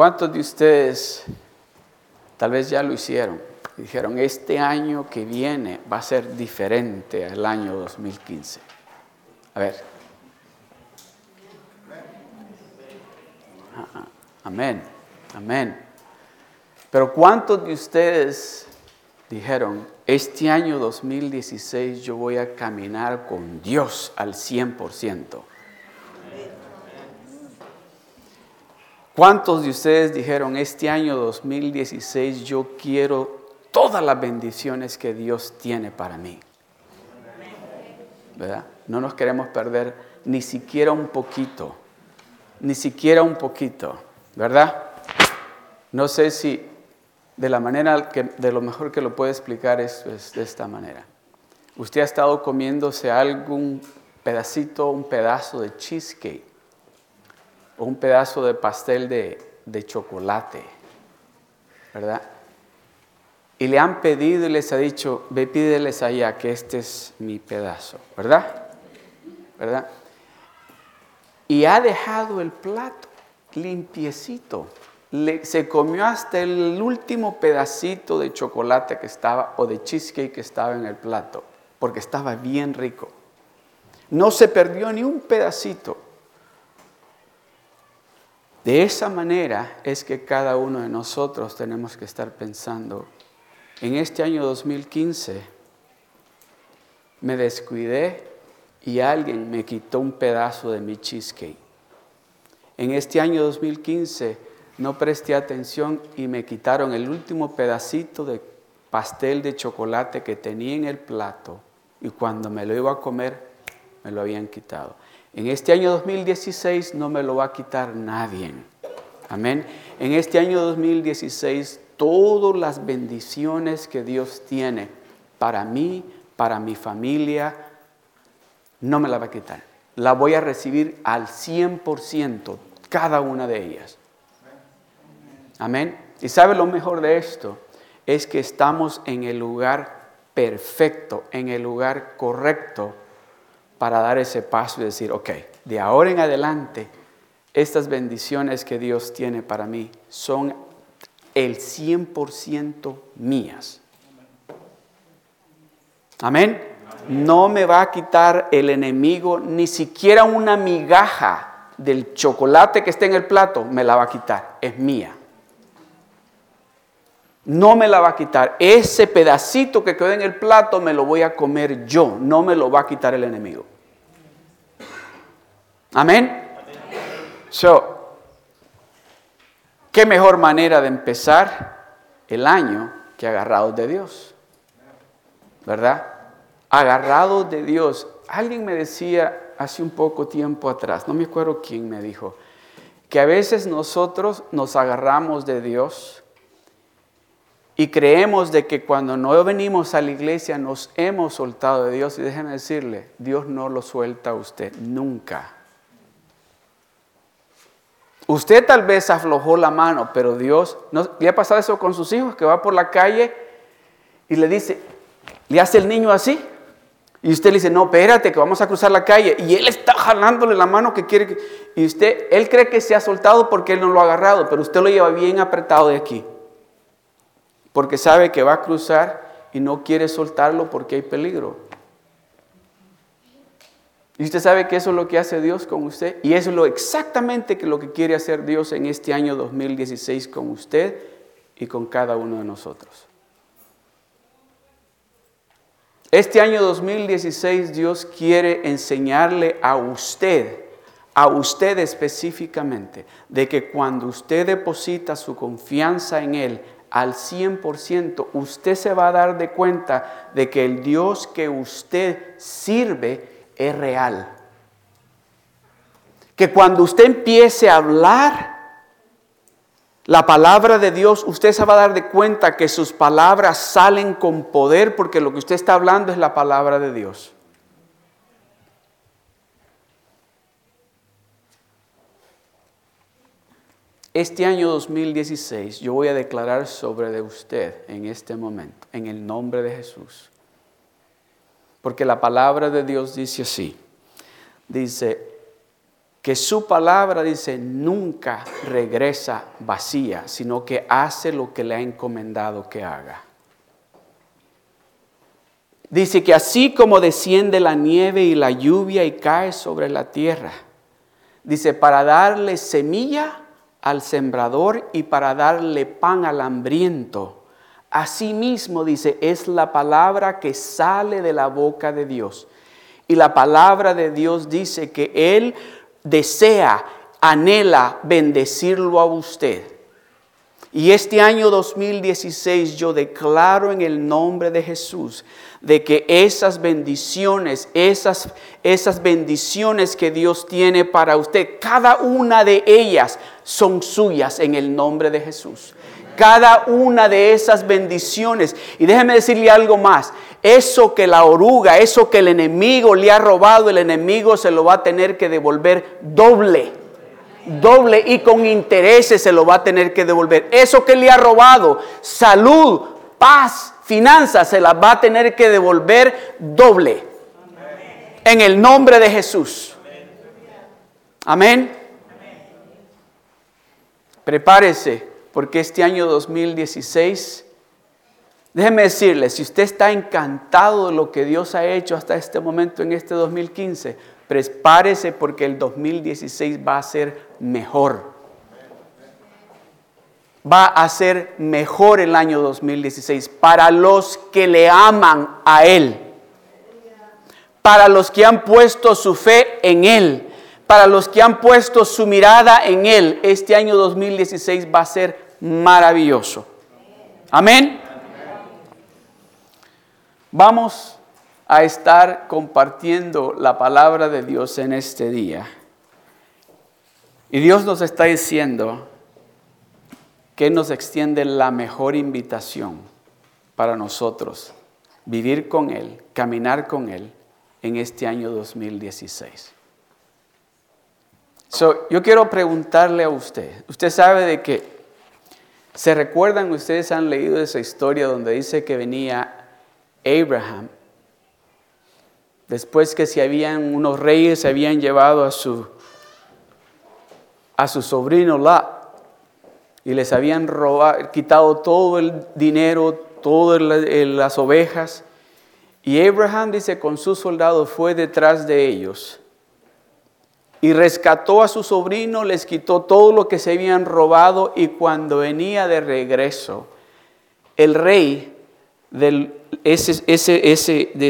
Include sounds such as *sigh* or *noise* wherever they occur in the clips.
¿Cuántos de ustedes tal vez ya lo hicieron? Dijeron, este año que viene va a ser diferente al año 2015. A ver. Amén, amén. Pero ¿cuántos de ustedes dijeron, este año 2016 yo voy a caminar con Dios al 100%? ¿Cuántos de ustedes dijeron, este año 2016 yo quiero todas las bendiciones que Dios tiene para mí? ¿Verdad? No nos queremos perder ni siquiera un poquito, ni siquiera un poquito, ¿verdad? No sé si de la manera que, de lo mejor que lo puedo explicar es, es de esta manera. Usted ha estado comiéndose algún pedacito, un pedazo de cheesecake un pedazo de pastel de, chocolate, ¿verdad? Y le han pedido y les ha dicho, ve pídeles allá que este es mi pedazo, ¿verdad? ¿Verdad? Y ha dejado el plato limpiecito. se comió hasta el último pedacito de chocolate que estaba o de cheesecake que estaba en el plato, porque estaba bien rico. No se perdió ni un pedacito. De esa manera es que cada uno de nosotros tenemos que estar pensando, en este año 2015 me descuidé y alguien me quitó un pedazo de mi cheesecake. En este año 2015 no presté atención y me quitaron el último pedacito de pastel de chocolate que tenía en el plato y cuando me lo iba a comer me lo habían quitado. En este año 2016 no me lo va a quitar nadie. Amén. En este año 2016 todas las bendiciones que Dios tiene para mí, para mi familia, no me la va a quitar. La voy a recibir al 100%, cada una de ellas. Amén. Y sabe lo mejor de esto, es que estamos en el lugar perfecto, en el lugar correcto para dar ese paso y decir, ok, de ahora en adelante, estas bendiciones que Dios tiene para mí son el 100% mías. Amén. No me va a quitar el enemigo ni siquiera una migaja del chocolate que esté en el plato, me la va a quitar. Es mía. No me la va a quitar. Ese pedacito que quedó en el plato me lo voy a comer yo. No me lo va a quitar el enemigo. Amén. So, ¿qué mejor manera de empezar el año que agarrados de Dios? ¿Verdad? Agarrados de Dios. Alguien me decía hace un poco tiempo atrás, no me acuerdo quién me dijo, que a veces nosotros nos agarramos de Dios y creemos de que cuando no venimos a la iglesia nos hemos soltado de Dios y déjenme decirle, Dios no lo suelta a usted nunca. Usted tal vez aflojó la mano, pero Dios, ¿no, ¿le ha pasado eso con sus hijos? Que va por la calle y le dice, le hace el niño así. Y usted le dice, no, espérate, que vamos a cruzar la calle. Y él está jalándole la mano que quiere. Y usted, él cree que se ha soltado porque él no lo ha agarrado, pero usted lo lleva bien apretado de aquí. Porque sabe que va a cruzar y no quiere soltarlo porque hay peligro. Y usted sabe que eso es lo que hace Dios con usted. Y eso es lo exactamente que lo que quiere hacer Dios en este año 2016 con usted y con cada uno de nosotros. Este año 2016 Dios quiere enseñarle a usted, a usted específicamente, de que cuando usted deposita su confianza en Él al 100%, usted se va a dar de cuenta de que el Dios que usted sirve es real. Que cuando usted empiece a hablar la palabra de Dios, usted se va a dar de cuenta que sus palabras salen con poder porque lo que usted está hablando es la palabra de Dios. Este año 2016 yo voy a declarar sobre de usted en este momento, en el nombre de Jesús porque la palabra de Dios dice así. Dice, que su palabra dice nunca regresa vacía, sino que hace lo que le ha encomendado que haga. Dice que así como desciende la nieve y la lluvia y cae sobre la tierra, dice, para darle semilla al sembrador y para darle pan al hambriento. Asimismo, dice, es la palabra que sale de la boca de Dios. Y la palabra de Dios dice que Él desea, anhela bendecirlo a usted. Y este año 2016 yo declaro en el nombre de Jesús de que esas bendiciones, esas, esas bendiciones que Dios tiene para usted, cada una de ellas son suyas en el nombre de Jesús. Cada una de esas bendiciones. Y déjeme decirle algo más. Eso que la oruga, eso que el enemigo le ha robado, el enemigo se lo va a tener que devolver doble. Doble y con intereses se lo va a tener que devolver. Eso que le ha robado, salud, paz, finanzas, se las va a tener que devolver doble. En el nombre de Jesús. Amén. Prepárese, porque este año 2016 Déjeme decirle, si usted está encantado de lo que Dios ha hecho hasta este momento en este 2015, prepárese porque el 2016 va a ser mejor. Va a ser mejor el año 2016 para los que le aman a Él, para los que han puesto su fe en Él, para los que han puesto su mirada en Él. Este año 2016 va a ser maravilloso. Amén. Vamos a estar compartiendo la palabra de Dios en este día. Y Dios nos está diciendo que nos extiende la mejor invitación para nosotros, vivir con Él, caminar con Él en este año 2016. yo quiero preguntarle a usted, usted sabe de que, ¿se recuerdan, ustedes han leído esa historia donde dice que venía Abraham, después que se habían, unos reyes se habían llevado a su, a su sobrino Lot y les habían robado, quitado todo el dinero, todas las ovejas. Y Abraham dice, con sus soldados fue detrás de ellos y rescató a su sobrino, les quitó todo lo que se habían robado y cuando venía de regreso, el rey de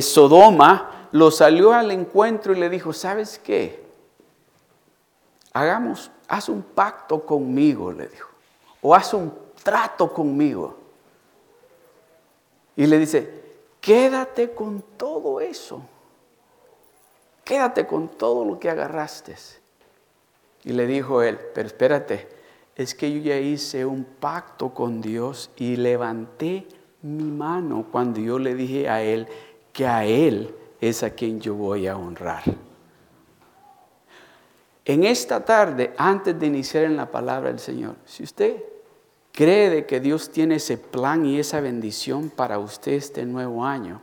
Sodoma lo salió al encuentro y le dijo, ¿sabes qué? Hagamos, haz un pacto conmigo, le dijo, o haz un trato conmigo. Y le dice, quédate con todo eso, quédate con todo lo que agarraste. Y le dijo él, pero espérate, es que yo ya hice un pacto con Dios y levanté mi mano cuando yo le dije a Él que a Él es a quien yo voy a honrar. En esta tarde, antes de iniciar en la palabra del Señor, si usted cree de que Dios tiene ese plan y esa bendición para usted este nuevo año,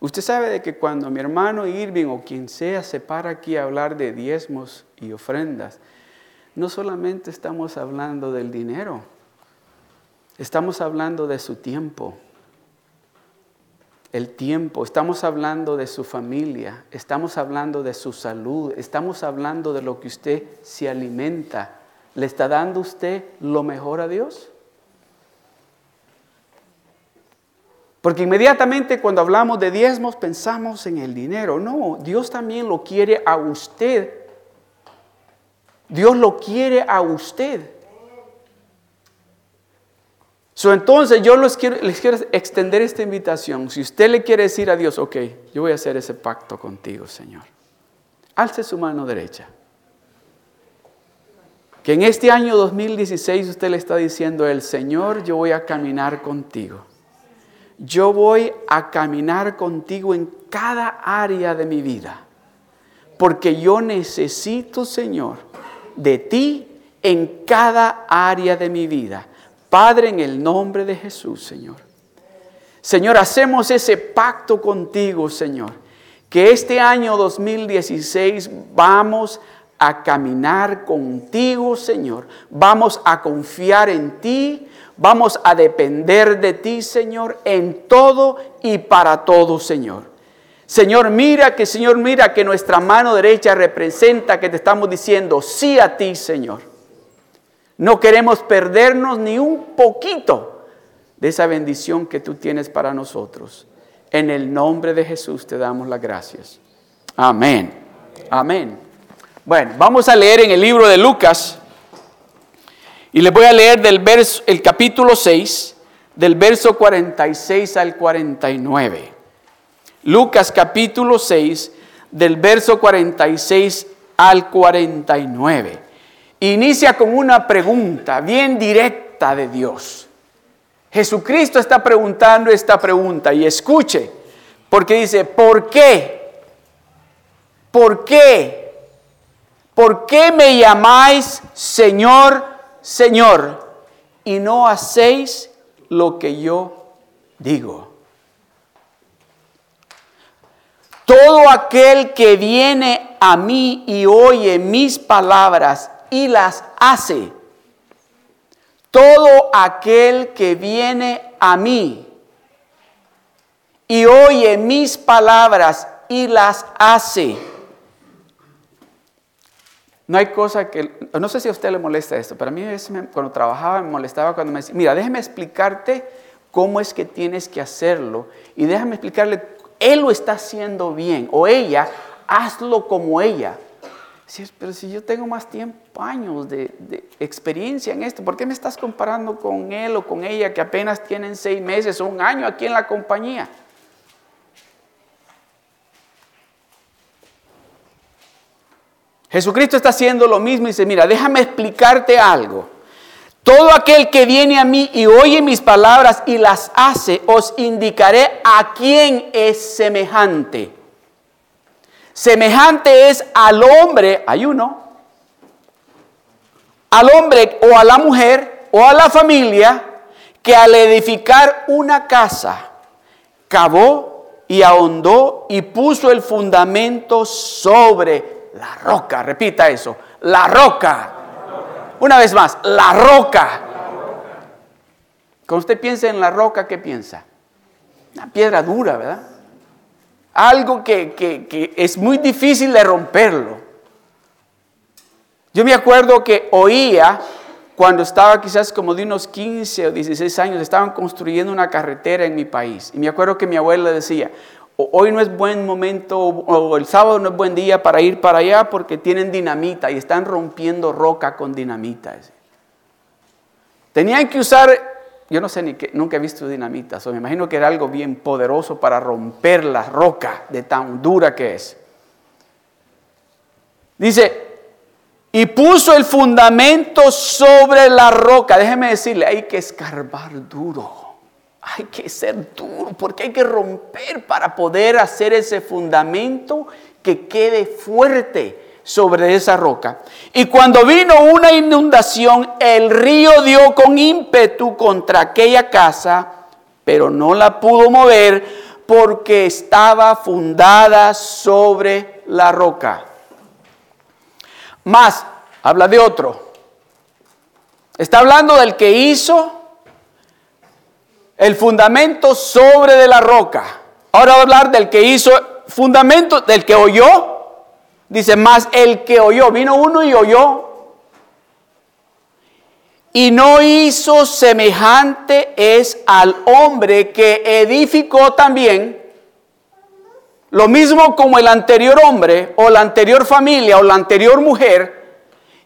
usted sabe de que cuando mi hermano Irving o quien sea se para aquí a hablar de diezmos y ofrendas, no solamente estamos hablando del dinero, Estamos hablando de su tiempo, el tiempo, estamos hablando de su familia, estamos hablando de su salud, estamos hablando de lo que usted se alimenta. ¿Le está dando usted lo mejor a Dios? Porque inmediatamente cuando hablamos de diezmos pensamos en el dinero. No, Dios también lo quiere a usted. Dios lo quiere a usted entonces yo les quiero, les quiero extender esta invitación. Si usted le quiere decir a Dios, ok, yo voy a hacer ese pacto contigo, Señor. Alce su mano derecha. Que en este año 2016 usted le está diciendo, el Señor, yo voy a caminar contigo. Yo voy a caminar contigo en cada área de mi vida. Porque yo necesito, Señor, de ti en cada área de mi vida Padre, en el nombre de Jesús, Señor. Señor, hacemos ese pacto contigo, Señor. que este año 2016 vamos a caminar contigo, Señor. Vamos a confiar en ti. Vamos a depender de ti, Señor, en todo y para todo, Señor. Señor, mira que, Señor, mira que nuestra mano derecha representa que te estamos diciendo sí a ti, Señor. No queremos perdernos ni un poquito de esa bendición que tú tienes para nosotros. En el nombre de Jesús te damos las gracias. Amén. Amén. Bueno, vamos a leer en el libro de Lucas y les voy a leer del verso, el capítulo 6, del verso 46 al 49. Lucas capítulo 6, del verso 46 al 49. Inicia con una pregunta bien directa de Dios. Jesucristo está preguntando esta pregunta y escuche, porque dice, ¿por qué? ¿Por qué? ¿Por qué me llamáis Señor, Señor y no hacéis lo que yo digo? Todo aquel que viene a mí y oye mis palabras y las hace, todo aquel que viene a mí y oye mis palabras y las hace. No hay cosa que, no sé si a usted le molesta esto, pero a mí cuando trabajaba me molestaba cuando me decía, mira, déjame explicarte cómo es que tienes que hacerlo y déjame explicarle, él lo está haciendo bien o ella, hazlo como ella pero si yo tengo más tiempo, años de, de, experiencia en esto, ¿por qué me estás comparando con él o con ella que apenas tienen seis meses o un año aquí en la compañía? Jesucristo está haciendo lo mismo y dice, mira, déjame explicarte algo. Todo aquel que viene a mí y oye mis palabras y las hace, os indicaré a quién es semejante. Semejante es al hombre, hay uno, al hombre o a la mujer o a la familia que al edificar una casa cavó y ahondó y puso el fundamento sobre la roca. Repita eso, la roca. Una vez más, la roca. Cuando usted piensa en la roca, ¿qué piensa? Una piedra dura, ¿verdad? Algo que, es muy difícil de romperlo. Yo me acuerdo que oía cuando estaba quizás como de unos 15 o 16 años, estaban construyendo una carretera en mi país. Y me acuerdo que mi abuela decía, hoy no es buen momento, o el sábado no es buen día para ir para allá porque tienen dinamita y están rompiendo roca con dinamita. Tenían que usar yo no sé ni qué, nunca he visto dinamita, o me imagino que era algo bien poderoso para romper la roca de tan dura que es. Dice, y puso el fundamento sobre la roca. Déjeme decirle, hay que escarbar duro. Hay que ser duro porque hay que romper para poder hacer ese fundamento que quede fuerte sobre esa roca. Y cuando vino una inundación, el río dio con ímpetu contra aquella casa, pero no la pudo mover porque estaba fundada sobre la roca. Más, habla de otro. Está hablando del que hizo el fundamento sobre de la roca. Ahora va a hablar del que hizo fundamento, del que oyó Dice, más el que oyó, vino uno y oyó. Y no hizo semejante es al hombre que edificó también, lo mismo como el anterior hombre o la anterior familia o la anterior mujer,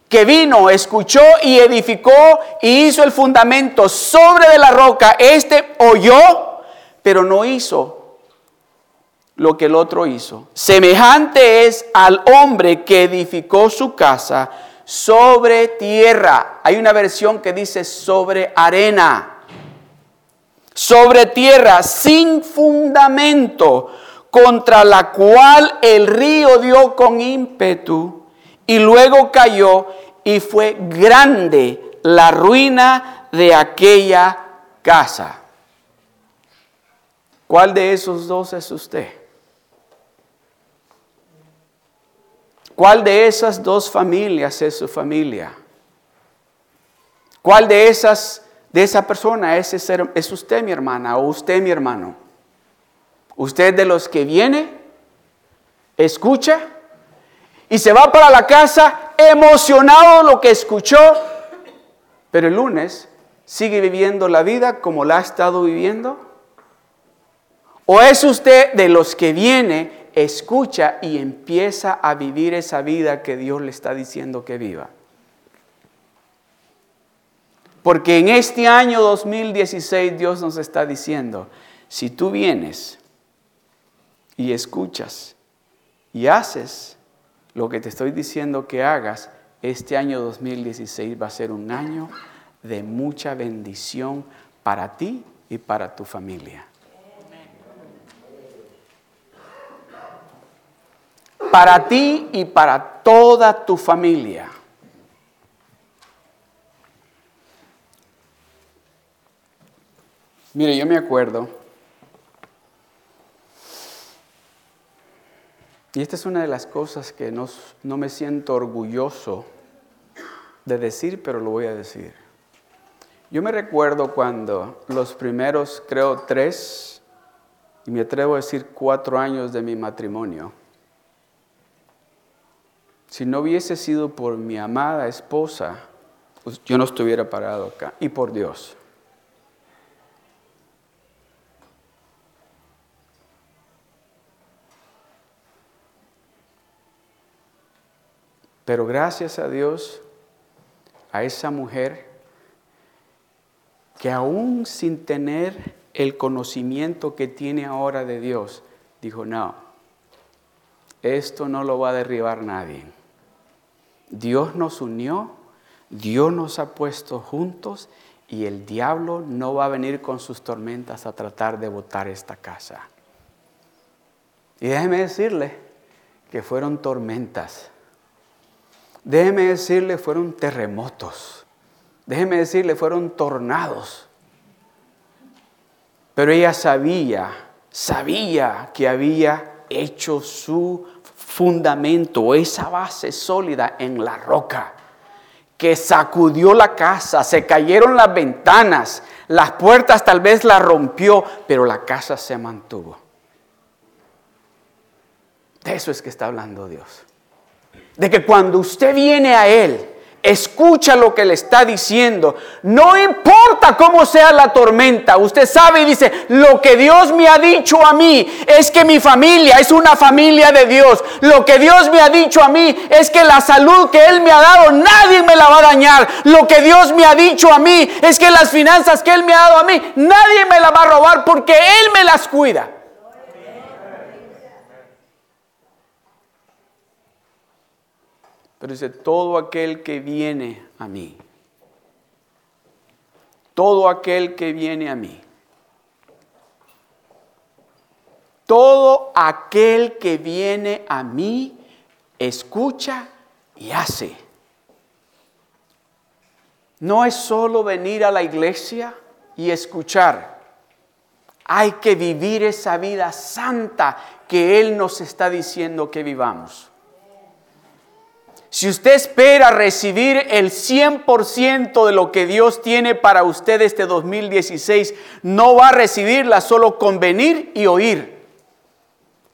que vino, escuchó y edificó y hizo el fundamento sobre de la roca. Este oyó, pero no hizo lo que el otro hizo. Semejante es al hombre que edificó su casa sobre tierra. Hay una versión que dice sobre arena. Sobre tierra sin fundamento, contra la cual el río dio con ímpetu y luego cayó y fue grande la ruina de aquella casa. ¿Cuál de esos dos es usted? ¿Cuál de esas dos familias es su familia? ¿Cuál de esas de esa persona es, es usted mi hermana o usted mi hermano? ¿Usted de los que viene, escucha y se va para la casa emocionado lo que escuchó, pero el lunes sigue viviendo la vida como la ha estado viviendo? ¿O es usted de los que viene, escucha y empieza a vivir esa vida que Dios le está diciendo que viva? Porque en este año 2016 Dios nos está diciendo, si tú vienes y escuchas y haces lo que te estoy diciendo que hagas, este año 2016 va a ser un año de mucha bendición para ti y para tu familia. Para ti y para toda tu familia. Mire, yo me acuerdo, y esta es una de las cosas que no, no me siento orgulloso de decir, pero lo voy a decir. Yo me recuerdo cuando los primeros, creo, tres, y me atrevo a decir cuatro años de mi matrimonio, si no hubiese sido por mi amada esposa, pues yo no estuviera parado acá, y por Dios. Pero gracias a Dios, a esa mujer que aún sin tener el conocimiento que tiene ahora de Dios, dijo, no, esto no lo va a derribar nadie. Dios nos unió, Dios nos ha puesto juntos y el diablo no va a venir con sus tormentas a tratar de botar esta casa. Y déjeme decirle que fueron tormentas. Déjeme decirle, fueron terremotos. Déjeme decirle, fueron tornados. Pero ella sabía, sabía que había hecho su fundamento, esa base sólida en la roca, que sacudió la casa, se cayeron las ventanas, las puertas tal vez la rompió, pero la casa se mantuvo. De eso es que está hablando Dios. De que cuando usted viene a Él, Escucha lo que le está diciendo. No importa cómo sea la tormenta. Usted sabe y dice, lo que Dios me ha dicho a mí es que mi familia es una familia de Dios. Lo que Dios me ha dicho a mí es que la salud que Él me ha dado nadie me la va a dañar. Lo que Dios me ha dicho a mí es que las finanzas que Él me ha dado a mí nadie me la va a robar porque Él me las cuida. Pero dice, todo aquel que viene a mí, todo aquel que viene a mí, todo aquel que viene a mí, escucha y hace. No es solo venir a la iglesia y escuchar. Hay que vivir esa vida santa que Él nos está diciendo que vivamos. Si usted espera recibir el 100% de lo que Dios tiene para usted este 2016, no va a recibirla solo con venir y oír.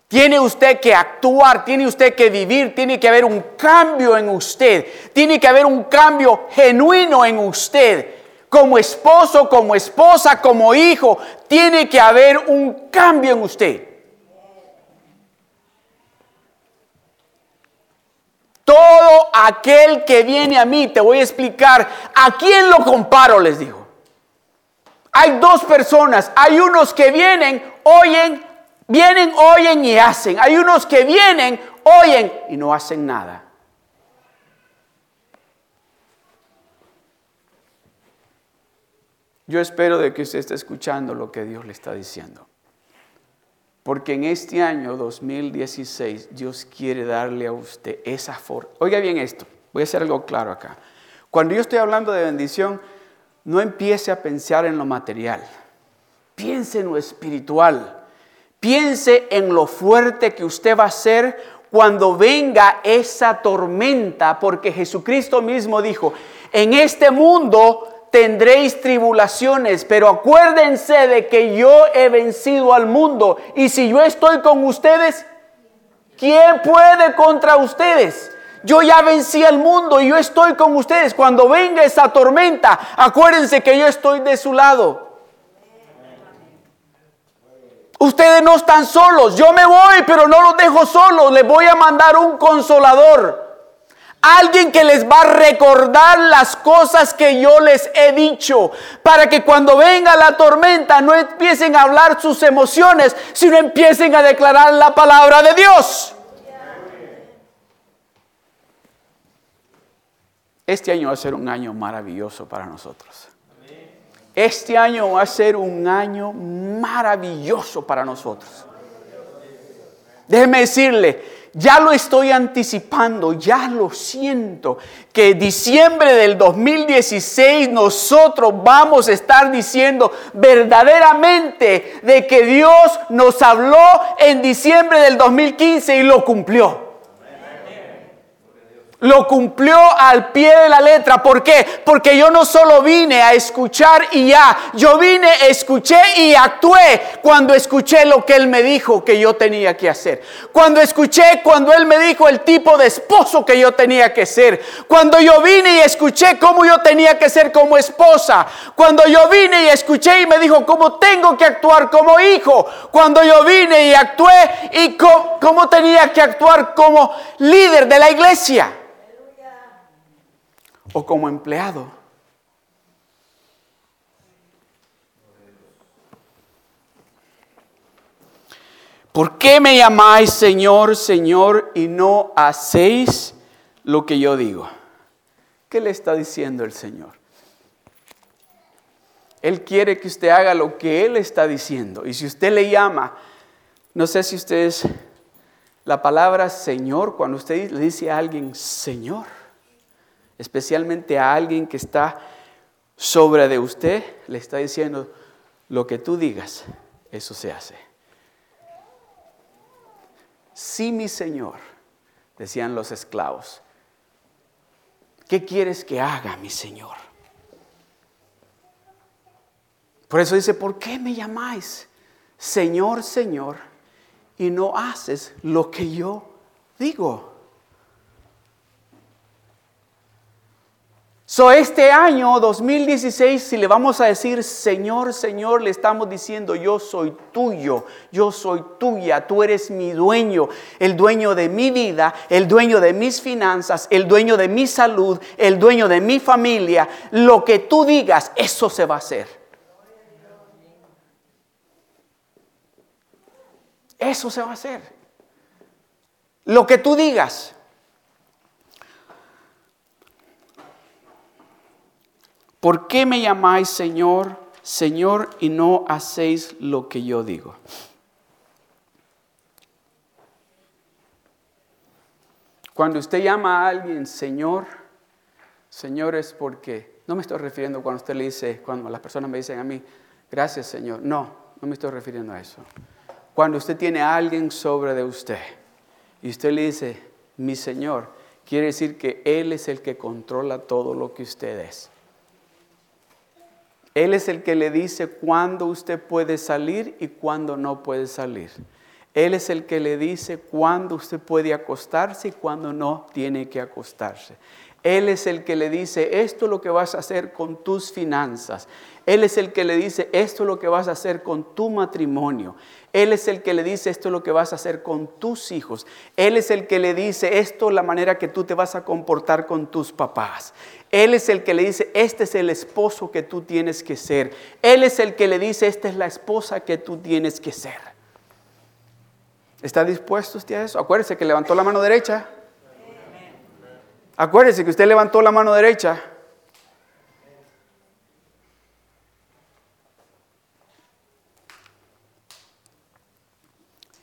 Tiene usted que actuar, tiene usted que vivir, tiene que haber un cambio en usted, tiene que haber un cambio genuino en usted. Como esposo, como esposa, como hijo, tiene que haber un cambio en usted. Todo aquel que viene a mí, te voy a explicar a quién lo comparo, les digo. Hay dos personas, hay unos que vienen, oyen, vienen, oyen y hacen. Hay unos que vienen, oyen y no hacen nada. Yo espero de que usted esté escuchando lo que Dios le está diciendo. Porque en este año 2016 Dios quiere darle a usted esa forma. Oiga bien esto, voy a hacer algo claro acá. Cuando yo estoy hablando de bendición, no empiece a pensar en lo material. Piense en lo espiritual. Piense en lo fuerte que usted va a ser cuando venga esa tormenta, porque Jesucristo mismo dijo, en este mundo tendréis tribulaciones, pero acuérdense de que yo he vencido al mundo y si yo estoy con ustedes, ¿quién puede contra ustedes? Yo ya vencí al mundo y yo estoy con ustedes. Cuando venga esa tormenta, acuérdense que yo estoy de su lado. Ustedes no están solos. Yo me voy, pero no los dejo solos. Les voy a mandar un consolador. Alguien que les va a recordar las cosas que yo les he dicho. Para que cuando venga la tormenta no empiecen a hablar sus emociones, sino empiecen a declarar la palabra de Dios. Este año va a ser un año maravilloso para nosotros. Este año va a ser un año maravilloso para nosotros. Déjeme decirle, ya lo estoy anticipando, ya lo siento, que diciembre del 2016 nosotros vamos a estar diciendo verdaderamente de que Dios nos habló en diciembre del 2015 y lo cumplió lo cumplió al pie de la letra. ¿Por qué? Porque yo no solo vine a escuchar y ya, yo vine, escuché y actué cuando escuché lo que Él me dijo que yo tenía que hacer. Cuando escuché, cuando Él me dijo el tipo de esposo que yo tenía que ser. Cuando yo vine y escuché cómo yo tenía que ser como esposa. Cuando yo vine y escuché y me dijo cómo tengo que actuar como hijo. Cuando yo vine y actué y cómo tenía que actuar como líder de la iglesia o como empleado. ¿Por qué me llamáis Señor, Señor y no hacéis lo que yo digo? ¿Qué le está diciendo el Señor? Él quiere que usted haga lo que Él está diciendo. Y si usted le llama, no sé si usted es la palabra Señor, cuando usted le dice a alguien Señor, especialmente a alguien que está sobre de usted, le está diciendo, lo que tú digas, eso se hace. Sí, mi Señor, decían los esclavos, ¿qué quieres que haga, mi Señor? Por eso dice, ¿por qué me llamáis Señor, Señor, y no haces lo que yo digo? So, este año 2016, si le vamos a decir Señor, Señor, le estamos diciendo yo soy tuyo, yo soy tuya, tú eres mi dueño, el dueño de mi vida, el dueño de mis finanzas, el dueño de mi salud, el dueño de mi familia. Lo que tú digas, eso se va a hacer. Eso se va a hacer. Lo que tú digas. ¿Por qué me llamáis Señor, Señor y no hacéis lo que yo digo? Cuando usted llama a alguien Señor, Señor es porque, no me estoy refiriendo cuando usted le dice, cuando las personas me dicen a mí, gracias Señor, no, no me estoy refiriendo a eso. Cuando usted tiene a alguien sobre de usted y usted le dice, mi Señor, quiere decir que Él es el que controla todo lo que usted es. Él es el que le dice cuándo usted puede salir y cuándo no puede salir. Él es el que le dice cuándo usted puede acostarse y cuándo no tiene que acostarse. Él es el que le dice, esto es lo que vas a hacer con tus finanzas. Él es el que le dice, esto es lo que vas a hacer con tu matrimonio. Él es el que le dice, esto es lo que vas a hacer con tus hijos. Él es el que le dice, esto es la manera que tú te vas a comportar con tus papás. Él es el que le dice, este es el esposo que tú tienes que ser. Él es el que le dice, esta es la esposa que tú tienes que ser. ¿Está dispuesto usted a eso? Acuérdese que levantó la mano derecha. Acuérdese que usted levantó la mano derecha.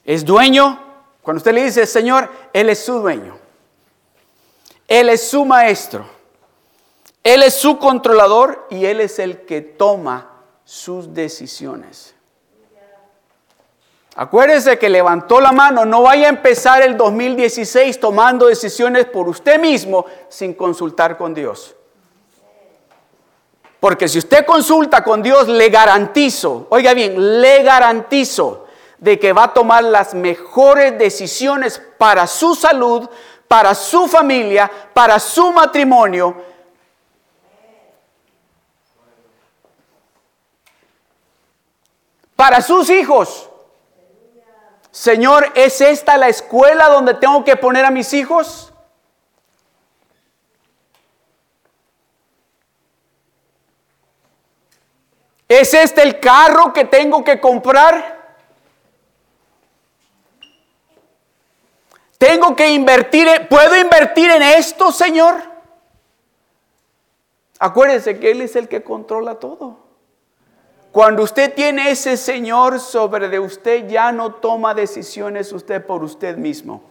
Es dueño. Cuando usted le dice, Señor, Él es su dueño. Él es su maestro. Él es su controlador y Él es el que toma sus decisiones. Acuérdese que levantó la mano, no vaya a empezar el 2016 tomando decisiones por usted mismo sin consultar con Dios. Porque si usted consulta con Dios, le garantizo, oiga bien, le garantizo de que va a tomar las mejores decisiones para su salud, para su familia, para su matrimonio. Para sus hijos. Señor, ¿es esta la escuela donde tengo que poner a mis hijos? ¿Es este el carro que tengo que comprar? Tengo que invertir, ¿puedo invertir en esto, Señor? Acuérdense que Él es el que controla todo. Cuando usted tiene ese Señor sobre de usted, ya no toma decisiones usted por usted mismo.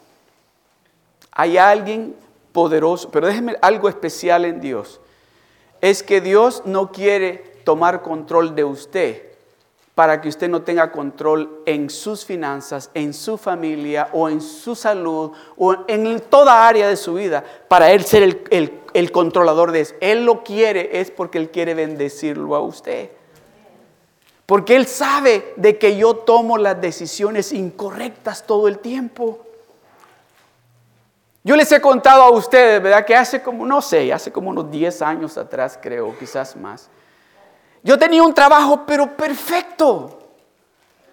Hay alguien poderoso, pero déjeme algo especial en Dios. Es que Dios no quiere tomar control de usted para que usted no tenga control en sus finanzas, en su familia o en su salud o en toda área de su vida, para Él ser el, el controlador de eso. Él lo quiere, es porque Él quiere bendecirlo a usted. Porque Él sabe de que yo tomo las decisiones incorrectas todo el tiempo. Yo les he contado a ustedes, ¿verdad? Que hace como, no sé, hace como unos 10 años atrás, creo, quizás más. Yo tenía un trabajo, pero perfecto.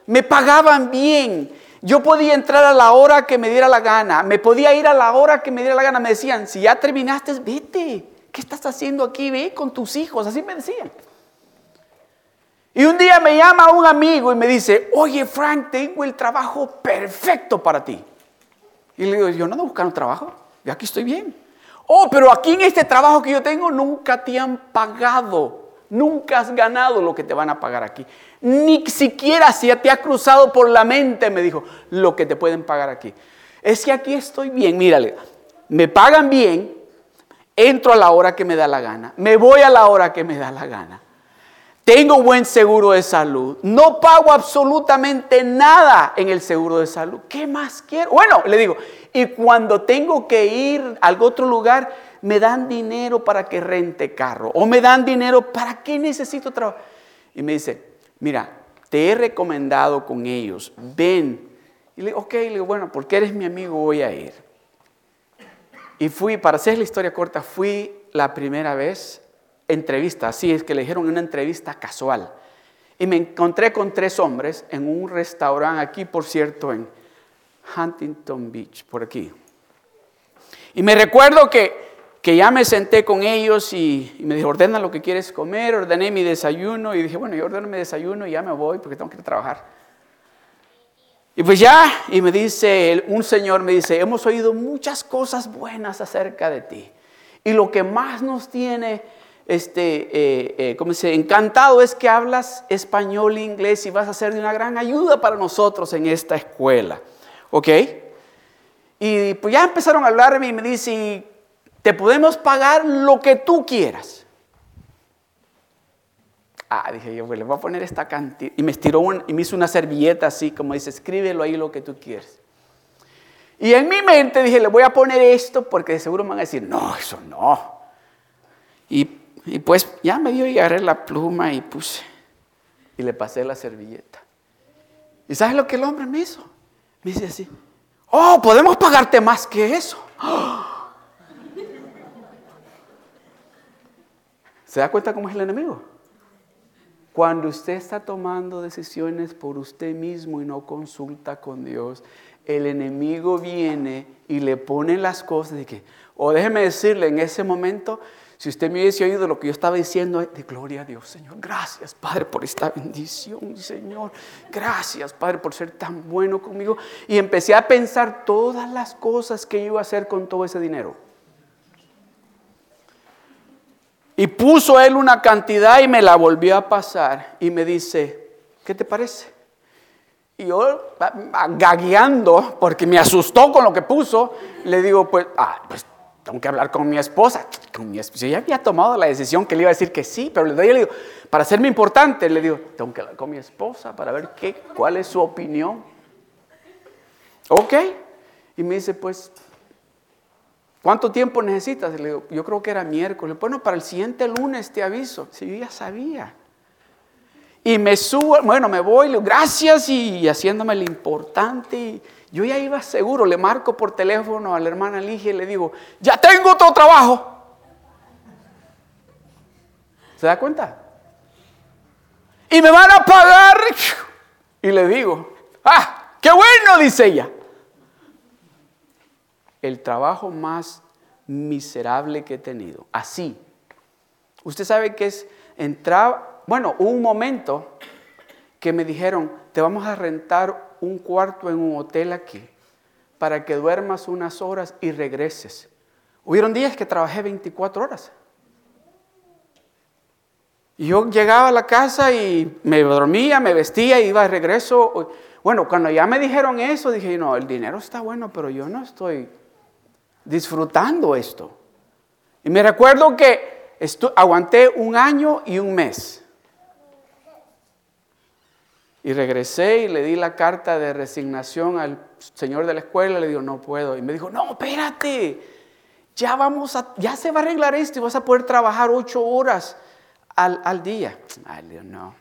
Me pagaban bien. Yo podía entrar a la hora que me diera la gana. Me podía ir a la hora que me diera la gana. Me decían, si ya terminaste, vete. ¿Qué estás haciendo aquí? Ve con tus hijos. Así me decían. Y un día me llama un amigo y me dice, oye Frank, tengo el trabajo perfecto para ti. Y le digo, yo no ando buscando trabajo, yo aquí estoy bien. Oh, pero aquí en este trabajo que yo tengo nunca te han pagado, nunca has ganado lo que te van a pagar aquí. Ni siquiera si te ha cruzado por la mente, me dijo, lo que te pueden pagar aquí. Es que aquí estoy bien, mírale, me pagan bien, entro a la hora que me da la gana, me voy a la hora que me da la gana. Tengo buen seguro de salud. No pago absolutamente nada en el seguro de salud. ¿Qué más quiero? Bueno, le digo, y cuando tengo que ir a algún otro lugar, me dan dinero para que rente carro. O me dan dinero para qué necesito trabajo. Y me dice, mira, te he recomendado con ellos. Ven. Y le digo, ok, le digo, bueno, porque eres mi amigo, voy a ir. Y fui, para hacer la historia corta, fui la primera vez entrevista, así es que le dijeron una entrevista casual. Y me encontré con tres hombres en un restaurante aquí, por cierto, en Huntington Beach, por aquí. Y me recuerdo que, que ya me senté con ellos y, me dijo, ordena lo que quieres comer, ordené mi desayuno y dije, bueno, yo ordeno mi desayuno y ya me voy porque tengo que trabajar. Y pues ya, y me dice, un señor me dice, hemos oído muchas cosas buenas acerca de ti. Y lo que más nos tiene este, eh, eh, como dice, encantado es que hablas español e inglés y vas a ser de una gran ayuda para nosotros en esta escuela. ¿Ok? Y pues ya empezaron a hablarme y me dice, te podemos pagar lo que tú quieras. Ah, dije yo, pues le voy a poner esta cantidad. Y me estiró y me hizo una servilleta así, como dice, escríbelo ahí lo que tú quieres. Y en mi mente dije, le voy a poner esto porque de seguro me van a decir, no, eso no. Y y pues ya me dio y agarré la pluma y puse. Y le pasé la servilleta. ¿Y sabes lo que el hombre me hizo? Me dice así, oh, podemos pagarte más que eso. *gasps* ¿Se da cuenta cómo es el enemigo? Cuando usted está tomando decisiones por usted mismo y no consulta con Dios, el enemigo viene y le pone las cosas de que, o déjeme decirle, en ese momento si usted me hubiese oído lo que yo estaba diciendo, de gloria a Dios, Señor. Gracias, Padre, por esta bendición, Señor. Gracias, Padre, por ser tan bueno conmigo. Y empecé a pensar todas las cosas que iba a hacer con todo ese dinero. Y puso él una cantidad y me la volvió a pasar. Y me dice, ¿qué te parece? Y yo, gagueando, porque me asustó con lo que puso, le digo, pues, ah, pues tengo que hablar con mi esposa. Con mi. Yo ya había tomado la decisión que le iba a decir que sí, pero le digo, para hacerme importante, le digo, tengo que hablar con mi esposa para ver qué, cuál es su opinión. ok. Y me dice, pues, ¿cuánto tiempo necesitas? le digo, yo creo que era miércoles. Bueno, para el siguiente lunes te aviso. Si yo ya sabía. Y me subo, bueno, me voy, le digo, gracias y haciéndome lo importante. Yo ya iba seguro, le marco por teléfono a la hermana Ligia y le digo, ya tengo otro trabajo. ¿Se da cuenta? Y me van a pagar. Y le digo, ah, qué bueno, dice ella. El trabajo más miserable que he tenido. Así. Usted sabe que es entrar, bueno, un momento que me dijeron, te vamos a rentar un cuarto en un hotel aquí para que duermas unas horas y regreses. Hubieron días que trabajé 24 horas. Yo llegaba a la casa y me dormía, me vestía iba de regreso. Bueno, cuando ya me dijeron eso, dije, no, el dinero está bueno, pero yo no estoy disfrutando esto. Y me recuerdo que aguanté un año y un mes. Y regresé y le di la carta de resignación al señor de la escuela. Le digo, no puedo. Y me dijo, no, espérate. Ya vamos a, ya se va a arreglar esto y vas a poder trabajar ocho horas al, día. Ay, Dios, no.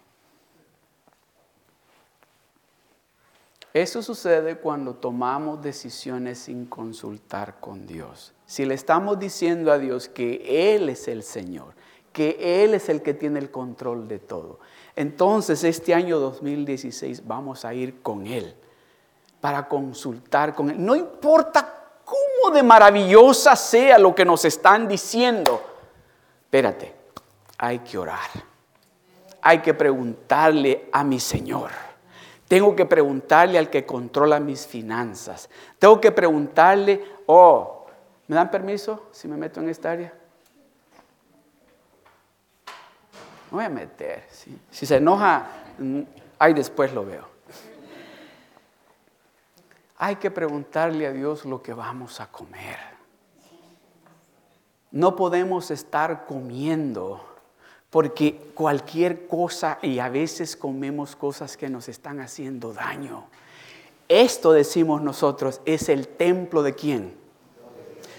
Eso sucede cuando tomamos decisiones sin consultar con Dios. Si le estamos diciendo a Dios que Él es el Señor, que Él es el que tiene el control de todo, entonces este año 2016 vamos a ir con Él para consultar con Él. No importa cómo de maravillosa sea lo que nos están diciendo. Espérate, hay que orar. Hay que preguntarle a mi Señor. Tengo que preguntarle al que controla mis finanzas. Tengo que preguntarle, oh, ¿me dan permiso si me meto en esta área? Voy a meter. Si se enoja, mm, ahí después lo veo. Hay que preguntarle a Dios lo que vamos a comer. No podemos estar comiendo porque cualquier cosa, y a veces comemos cosas que nos están haciendo daño. Esto decimos nosotros, es el templo de quién.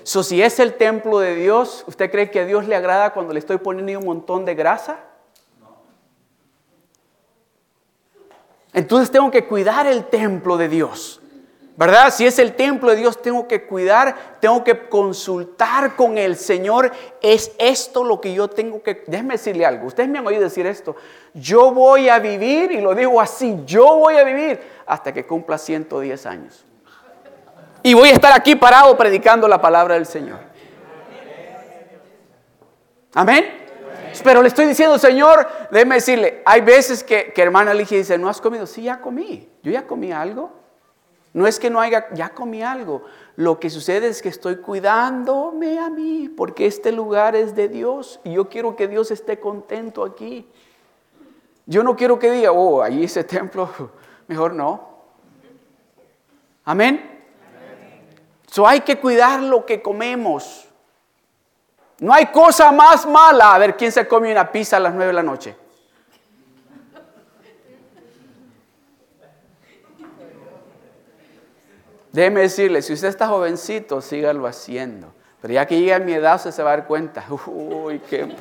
So, si es el templo de Dios, ¿usted cree que a Dios le agrada cuando le estoy poniendo un montón de grasa? Entonces tengo que cuidar el templo de Dios. ¿Verdad? Si es el templo de Dios, tengo que cuidar, tengo que consultar con el Señor. Es esto lo que yo tengo que... Déjeme decirle algo. Ustedes me han oído decir esto. Yo voy a vivir, y lo digo así, yo voy a vivir hasta que cumpla 110 años. Y voy a estar aquí parado predicando la palabra del Señor. Amén. Pero le estoy diciendo, Señor, déjeme decirle, hay veces que, que hermana Ligia dice, ¿no has comido? Sí, ya comí. Yo ya comí algo. No es que no haya, ya comí algo. Lo que sucede es que estoy cuidándome a mí, porque este lugar es de Dios y yo quiero que Dios esté contento aquí. Yo no quiero que diga, oh, ahí ese templo, *laughs* mejor no. Amén. So hay que cuidar lo que comemos. No hay cosa más mala. A ver, ¿quién se come una pizza a las nueve de la noche? Déjeme decirle, si usted está jovencito, sígalo haciendo. Pero ya que llegue a mi edad, usted se va a dar cuenta. *laughs* Uy, qué,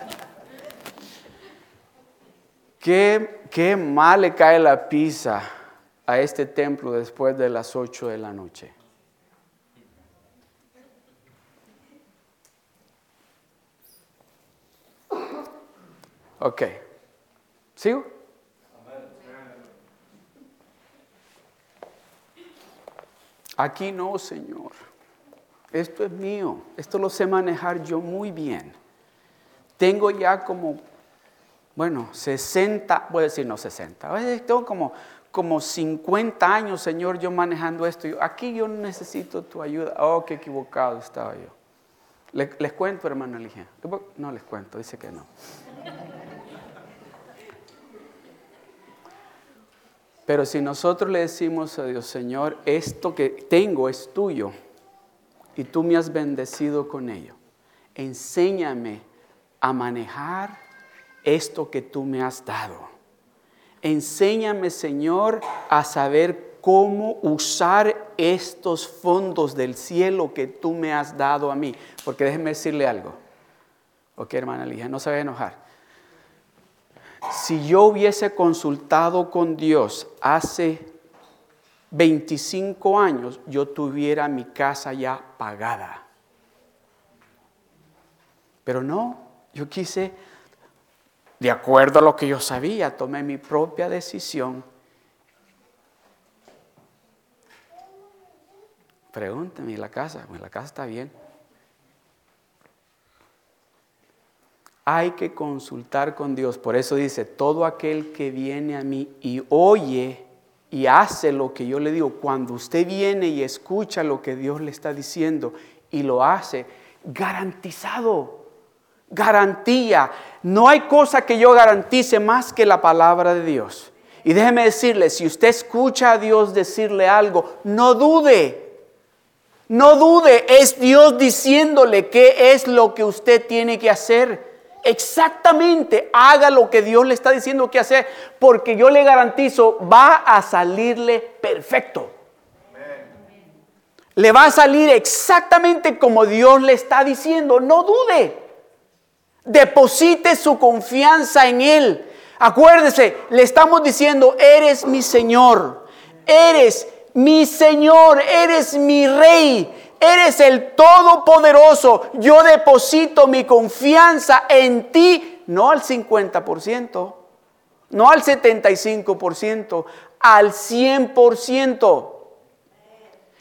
qué, qué mal le cae la pizza a este templo después de las 8 de la noche. Ok. ¿Sigo? Aquí no, Señor. Esto es mío. Esto lo sé manejar yo muy bien. Tengo ya como, bueno, 60, voy a decir no 60, tengo como, como 50 años, Señor, yo manejando esto. Aquí yo necesito tu ayuda. Oh, qué equivocado estaba yo. ¿Les, cuento, hermano Elige? No les cuento, dice que no. Pero si nosotros le decimos a Dios, Señor, esto que tengo es tuyo y tú me has bendecido con ello, enséñame a manejar esto que tú me has dado. Enséñame, Señor, a saber cómo usar estos fondos del cielo que tú me has dado a mí. Porque déjeme decirle algo. Ok, hermana Ligia, no se va a enojar. Si yo hubiese consultado con Dios hace 25 años, yo tuviera mi casa ya pagada. Pero no, yo quise, de acuerdo a lo que yo sabía, tomé mi propia decisión Pregúnteme, la casa? la casa está bien. Hay que consultar con Dios. Por eso dice, todo aquel que viene a mí y oye y hace lo que yo le digo, cuando usted viene y escucha lo que Dios le está diciendo y lo hace, garantizado, garantía. No hay cosa que yo garantice más que la palabra de Dios. Y déjeme decirle, si usted escucha a Dios decirle algo, no dude. No dude, es Dios diciéndole qué es lo que usted tiene que hacer. Exactamente, haga lo que Dios le está diciendo que hacer, porque yo le garantizo, va a salirle perfecto. Le va a salir exactamente como Dios le está diciendo. No dude. Deposite su confianza en Él. Acuérdese, le estamos diciendo, eres mi Señor. Eres mi Señor, eres mi Rey, eres el Todopoderoso. Yo deposito mi confianza en ti, no al 50%, no al 75%, al 100%.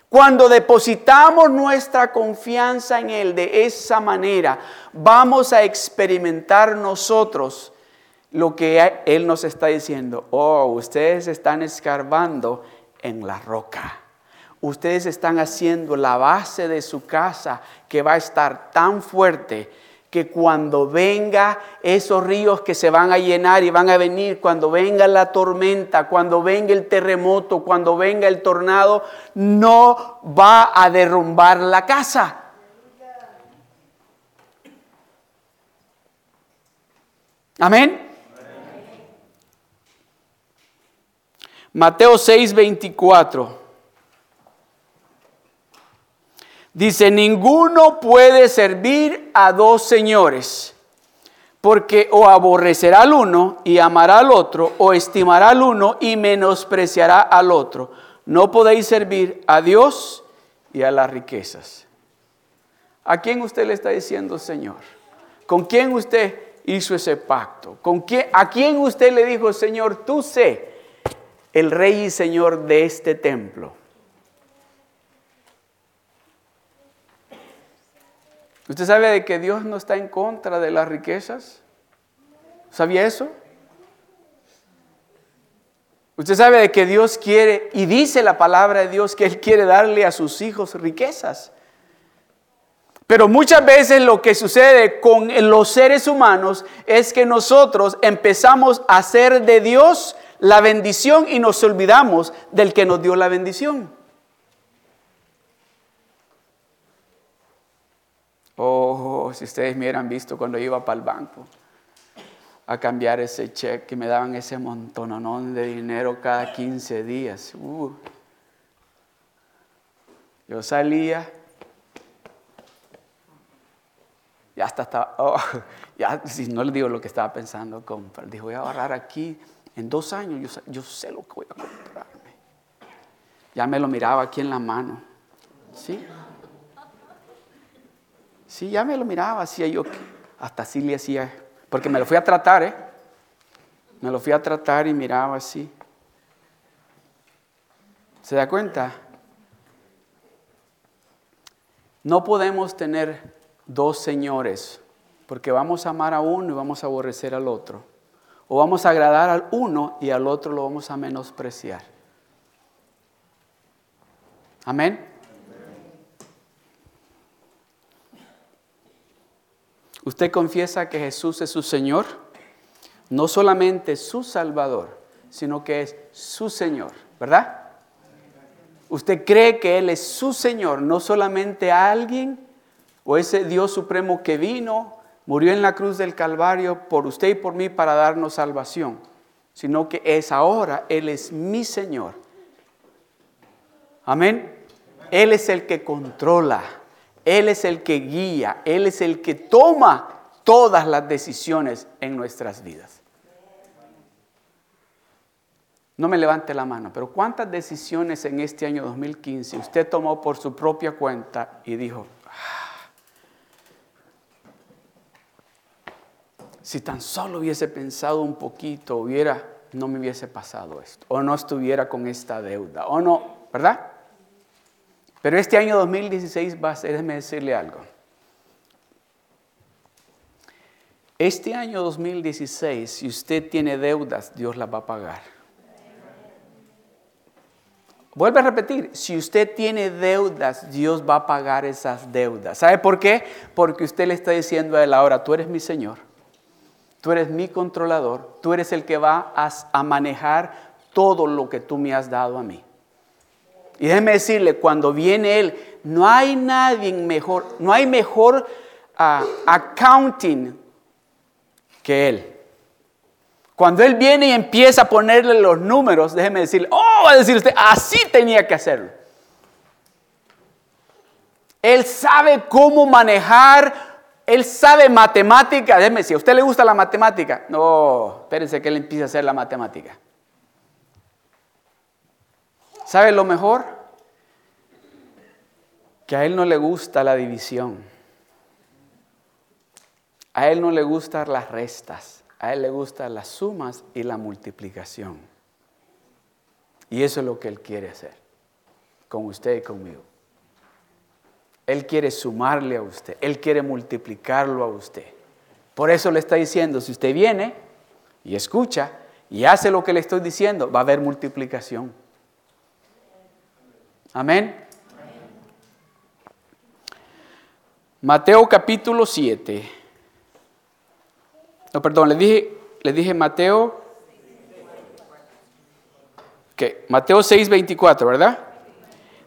Cuando depositamos nuestra confianza en Él de esa manera, vamos a experimentar nosotros lo que Él nos está diciendo. Oh, ustedes están escarbando en la roca. Ustedes están haciendo la base de su casa que va a estar tan fuerte que cuando venga esos ríos que se van a llenar y van a venir, cuando venga la tormenta, cuando venga el terremoto, cuando venga el tornado, no va a derrumbar la casa. Amén. Mateo 6, 24. Dice, ninguno puede servir a dos señores, porque o aborrecerá al uno y amará al otro, o estimará al uno y menospreciará al otro. No podéis servir a Dios y a las riquezas. ¿A quién usted le está diciendo, Señor? ¿Con quién usted hizo ese pacto? ¿Con quién, ¿A quién usted le dijo, Señor, tú sé el rey y señor de este templo. ¿Usted sabe de que Dios no está en contra de las riquezas? ¿Sabía eso? Usted sabe de que Dios quiere, y dice la palabra de Dios, que Él quiere darle a sus hijos riquezas. Pero muchas veces lo que sucede con los seres humanos es que nosotros empezamos a hacer de Dios la bendición y nos olvidamos del que nos dio la bendición. Oh, si ustedes me hubieran visto cuando iba para el banco a cambiar ese cheque, me daban ese montononón de dinero cada 15 días. Uh. Yo salía, ya hasta estaba, oh, *laughs* ya si no le digo lo que estaba pensando, comprar, dijo, voy a ahorrar aquí en dos años yo, sé lo que voy a comprarme. Ya me lo miraba aquí en la mano. ¿Sí? Sí, ya me lo miraba, hacía yo, hasta así le hacía, porque me lo fui a tratar, ¿eh? Me lo fui a tratar y miraba así. ¿Se da cuenta? No podemos tener dos señores, porque vamos a amar a uno y vamos a aborrecer al otro. O vamos a agradar al uno y al otro lo vamos a menospreciar. Amén. Usted confiesa que Jesús es su Señor, no solamente su Salvador, sino que es su Señor, ¿verdad? Usted cree que Él es su Señor, no solamente alguien o ese Dios supremo que vino murió en la cruz del Calvario por usted y por mí para darnos salvación, sino que es ahora, Él es mi Señor. Amén. Él es el que controla, Él es el que guía, Él es el que toma todas las decisiones en nuestras vidas. No me levante la mano, pero ¿cuántas decisiones en este año 2015 usted tomó por su propia cuenta y dijo, ah, si tan solo hubiese pensado un poquito, hubiera, no me hubiese pasado esto, o no estuviera con esta deuda, o no, ¿verdad? Pero este año 2016 va a ser, déjeme decirle algo. Este año 2016, si usted tiene deudas, Dios las va a pagar. Vuelve a repetir, si usted tiene deudas, Dios va a pagar esas deudas. ¿Sabe por qué? Porque usted le está diciendo a él ahora, tú eres mi Señor, tú eres mi controlador, tú eres el que va a, manejar todo lo que tú me has dado a mí. Y déjeme decirle, cuando viene Él, no hay nadie mejor, no hay mejor ah, accounting que Él. Cuando Él viene y empieza a ponerle los números, déjeme decirle, oh, va a decir usted, así tenía que hacerlo. Él sabe cómo manejar, Él sabe matemática. Déjeme decir, ¿a usted le gusta la matemática? No, espérense que Él empiece a hacer la matemática. ¿Sabe lo mejor? Que a Él no le gusta la división. A Él no le gustan las restas. A Él le gustan las sumas y la multiplicación. Y eso es lo que Él quiere hacer con usted y conmigo. Él quiere sumarle a usted, Él quiere multiplicarlo a usted. Por eso le está diciendo, si usted viene y escucha y hace lo que le estoy diciendo, va a haber multiplicación. Amén. Mateo capítulo 7. No, perdón, le dije, le dije Mateo. ¿Qué? Mateo 6, 24, ¿verdad?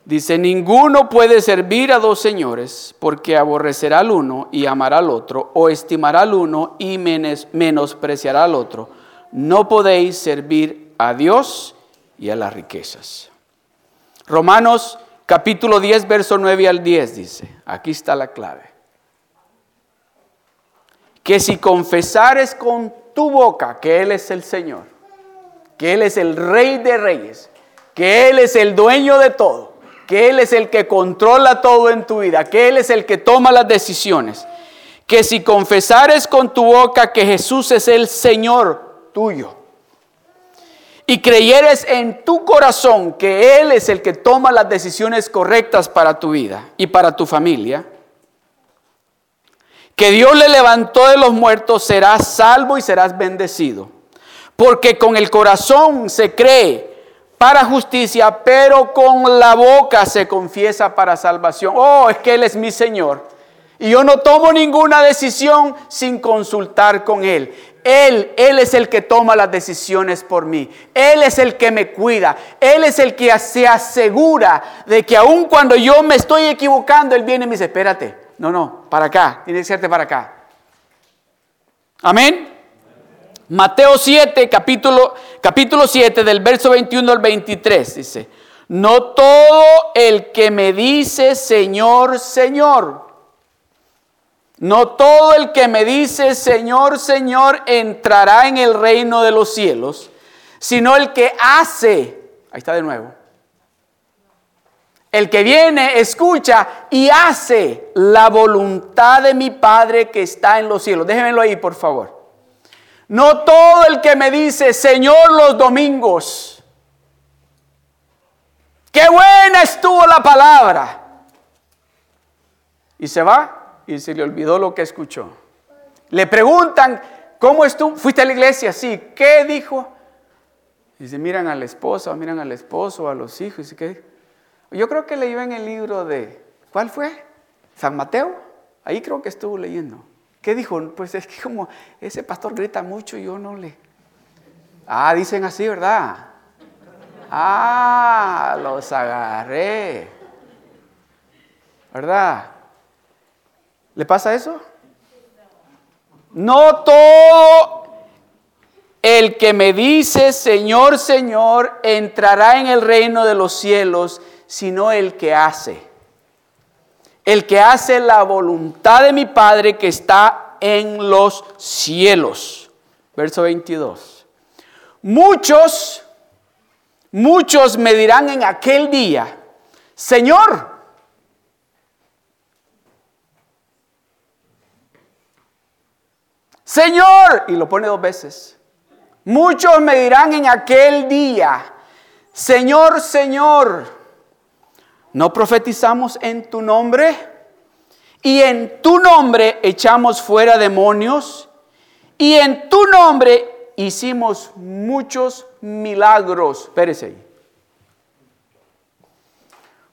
Dice, ninguno puede servir a dos señores porque aborrecerá al uno y amará al otro, o estimará al uno y menospreciará al otro. No podéis servir a Dios y a las riquezas. Romanos capítulo 10, verso 9 al 10 dice, aquí está la clave. Que si confesares con tu boca que Él es el Señor, que Él es el Rey de Reyes, que Él es el dueño de todo, que Él es el que controla todo en tu vida, que Él es el que toma las decisiones, que si confesares con tu boca que Jesús es el Señor tuyo, y creyeres en tu corazón que Él es el que toma las decisiones correctas para tu vida y para tu familia, que Dios le levantó de los muertos, serás salvo y serás bendecido. Porque con el corazón se cree para justicia, pero con la boca se confiesa para salvación. Oh, es que Él es mi Señor. Y yo no tomo ninguna decisión sin consultar con Él. Él, Él es el que toma las decisiones por mí. Él es el que me cuida. Él es el que se asegura de que aun cuando yo me estoy equivocando, Él viene y me dice, espérate, no, no, para acá, tiene que serte para acá. Amén. Mateo 7, capítulo, capítulo 7, del verso 21 al 23, dice, no todo el que me dice Señor, Señor, no todo el que me dice Señor, Señor entrará en el reino de los cielos, sino el que hace, ahí está de nuevo, el que viene, escucha y hace la voluntad de mi Padre que está en los cielos. Déjenmelo ahí, por favor. No todo el que me dice, Señor, los domingos. Qué buena estuvo la palabra. Y se va y se le olvidó lo que escuchó. Le preguntan, ¿cómo estuvo? ¿Fuiste a la iglesia? Sí. ¿Qué dijo? Dice, miran a la esposa, miran al esposo, a los hijos. ¿Y qué yo creo que leí en el libro de, ¿cuál fue? San Mateo. Ahí creo que estuvo leyendo. ¿Qué dijo? Pues es que como ese pastor grita mucho, yo no le... Ah, dicen así, ¿verdad? Ah, los agarré. ¿Verdad? ¿Le pasa eso? No todo el que me dice, Señor, Señor, entrará en el reino de los cielos, sino el que hace. El que hace la voluntad de mi Padre que está en los cielos. Verso 22. Muchos, muchos me dirán en aquel día, Señor, Señor, y lo pone dos veces. Muchos me dirán en aquel día, Señor, Señor, ¿no profetizamos en tu nombre? Y en tu nombre echamos fuera demonios. Y en tu nombre hicimos muchos milagros. Espérese ahí.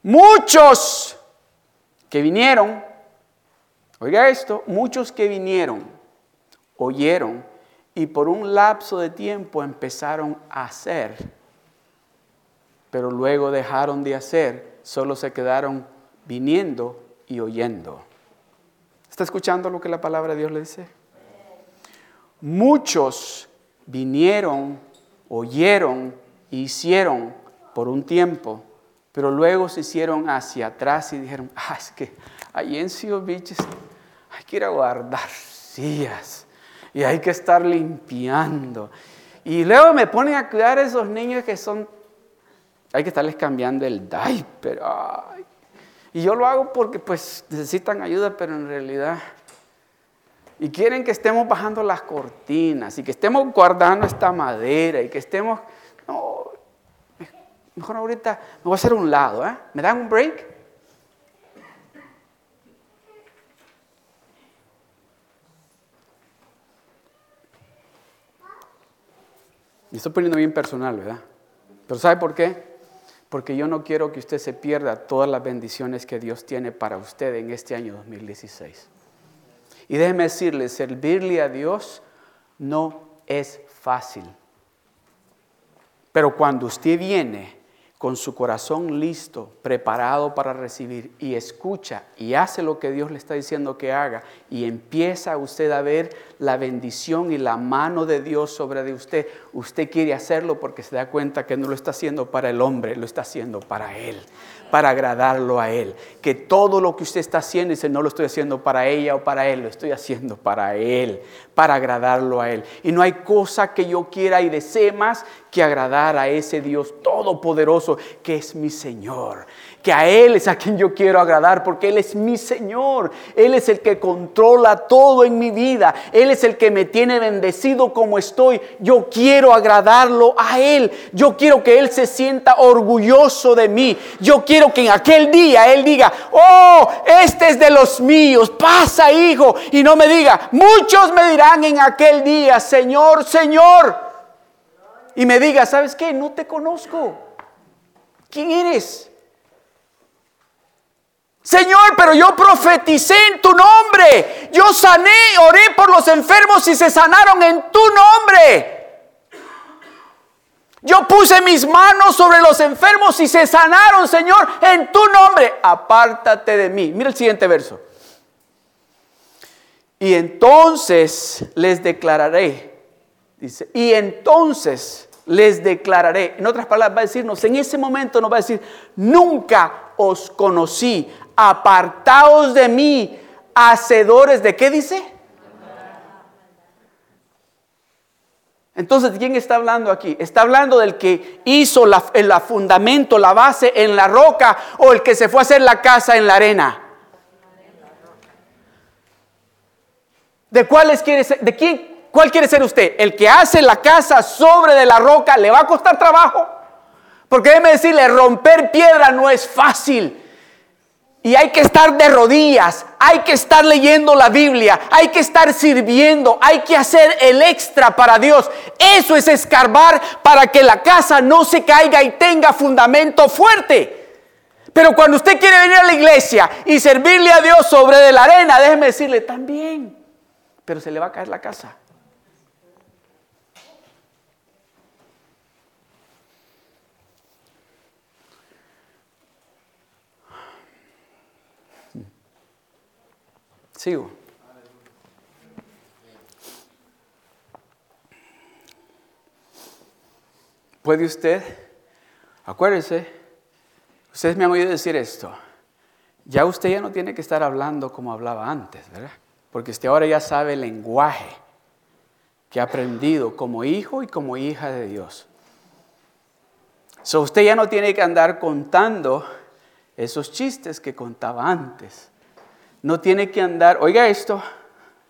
Muchos que vinieron, oiga esto, muchos que vinieron oyeron y por un lapso de tiempo empezaron a hacer, pero luego dejaron de hacer, solo se quedaron viniendo y oyendo. ¿Está escuchando lo que la palabra de Dios le dice? Muchos vinieron, oyeron, hicieron por un tiempo, pero luego se hicieron hacia atrás y dijeron, ah, es que ahí en Sio Beach hay que ir a guardar sillas y hay que estar limpiando. Y luego me ponen a cuidar a esos niños que son, hay que estarles cambiando el diaper. Y yo lo hago porque pues necesitan ayuda, pero en realidad... Y quieren que estemos bajando las cortinas y que estemos guardando esta madera y que estemos... No, mejor ahorita me voy a hacer un lado, ¿eh? ¿Me dan un break? Me estoy poniendo bien personal, ¿verdad? Pero ¿sabe por qué? Porque yo no quiero que usted se pierda todas las bendiciones que Dios tiene para usted en este año 2016. Y déjeme decirle, servirle a Dios no es fácil. Pero cuando usted viene con su corazón listo, preparado para recibir y escucha y hace lo que Dios le está diciendo que haga y empieza usted a ver la bendición y la mano de Dios sobre de usted, usted quiere hacerlo porque se da cuenta que no lo está haciendo para el hombre, lo está haciendo para Él para agradarlo a Él. Que todo lo que usted está haciendo, no lo estoy haciendo para ella o para Él, lo estoy haciendo para Él, para agradarlo a Él. Y no hay cosa que yo quiera y desee más que agradar a ese Dios todopoderoso que es mi Señor. Que a Él es a quien yo quiero agradar, porque Él es mi Señor, Él es el que controla todo en mi vida, Él es el que me tiene bendecido como estoy, yo quiero agradarlo a Él, yo quiero que Él se sienta orgulloso de mí, yo quiero que en aquel día Él diga, oh, este es de los míos, pasa hijo, y no me diga, muchos me dirán en aquel día, Señor, Señor, y me diga, ¿sabes qué? No te conozco. ¿Quién eres? Señor, pero yo profeticé en tu nombre. Yo sané, oré por los enfermos y se sanaron en tu nombre. Yo puse mis manos sobre los enfermos y se sanaron, Señor, en tu nombre. Apártate de mí. Mira el siguiente verso. Y entonces les declararé, dice, y entonces les declararé. En otras palabras, va a decirnos, en ese momento nos va a decir, nunca os conocí apartaos de mí, hacedores de qué dice? Entonces, ¿quién está hablando aquí? ¿Está hablando del que hizo la, el fundamento, la base en la roca o el que se fue a hacer la casa en la arena? ¿De cuáles quiere ser? ¿De quién? ¿Cuál quiere ser usted? ¿El que hace la casa sobre de la roca le va a costar trabajo? Porque déjeme decirle, romper piedra no es fácil. Y hay que estar de rodillas, hay que estar leyendo la Biblia, hay que estar sirviendo, hay que hacer el extra para Dios. Eso es escarbar para que la casa no se caiga y tenga fundamento fuerte. Pero cuando usted quiere venir a la iglesia y servirle a Dios sobre de la arena, déjeme decirle también, pero se le va a caer la casa. Sigo. ¿Puede usted? Acuérdese, Ustedes me han oído decir esto. Ya usted ya no tiene que estar hablando como hablaba antes, ¿verdad? Porque usted ahora ya sabe el lenguaje que ha aprendido como hijo y como hija de Dios. So usted ya no tiene que andar contando esos chistes que contaba antes. No tiene que andar, oiga esto,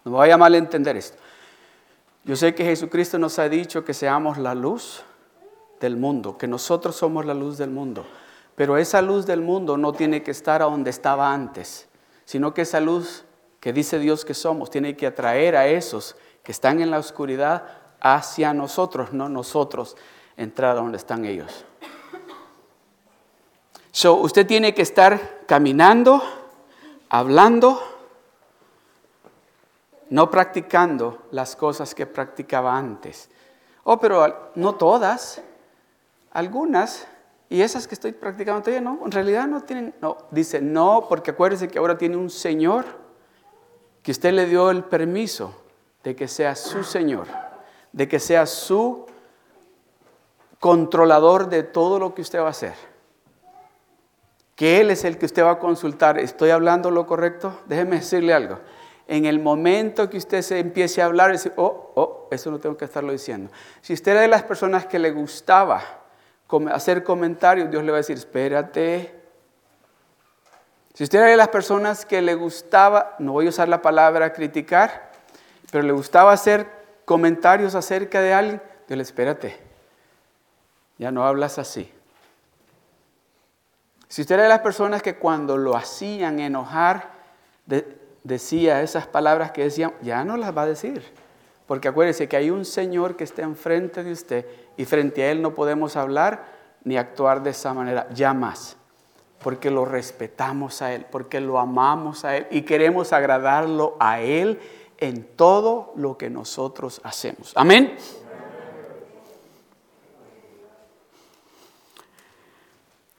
no me vaya a malentender esto. Yo sé que Jesucristo nos ha dicho que seamos la luz del mundo, que nosotros somos la luz del mundo. Pero esa luz del mundo no tiene que estar a donde estaba antes, sino que esa luz que dice Dios que somos tiene que atraer a esos que están en la oscuridad hacia nosotros, no nosotros entrar a donde están ellos. So, usted tiene que estar caminando, hablando, no practicando las cosas que practicaba antes. Oh, pero no todas, algunas, y esas que estoy practicando todavía no, en realidad no tienen, no, dice no, porque acuérdese que ahora tiene un Señor que usted le dio el permiso de que sea su Señor, de que sea su controlador de todo lo que usted va a hacer. Que Él es el que usted va a consultar. ¿Estoy hablando lo correcto? Déjeme decirle algo. En el momento que usted se empiece a hablar, dice, oh, oh, eso no tengo que estarlo diciendo. Si usted era de las personas que le gustaba hacer comentarios, Dios le va a decir, espérate. Si usted era de las personas que le gustaba, no voy a usar la palabra criticar, pero le gustaba hacer comentarios acerca de alguien, Dios le espérate. Ya no hablas así. Si usted era de las personas que cuando lo hacían enojar, decía esas palabras que decían, ya no las va a decir. Porque acuérdese que hay un Señor que está enfrente de usted y frente a Él no podemos hablar ni actuar de esa manera, ya más. Porque lo respetamos a Él, porque lo amamos a Él y queremos agradarlo a Él en todo lo que nosotros hacemos. Amén.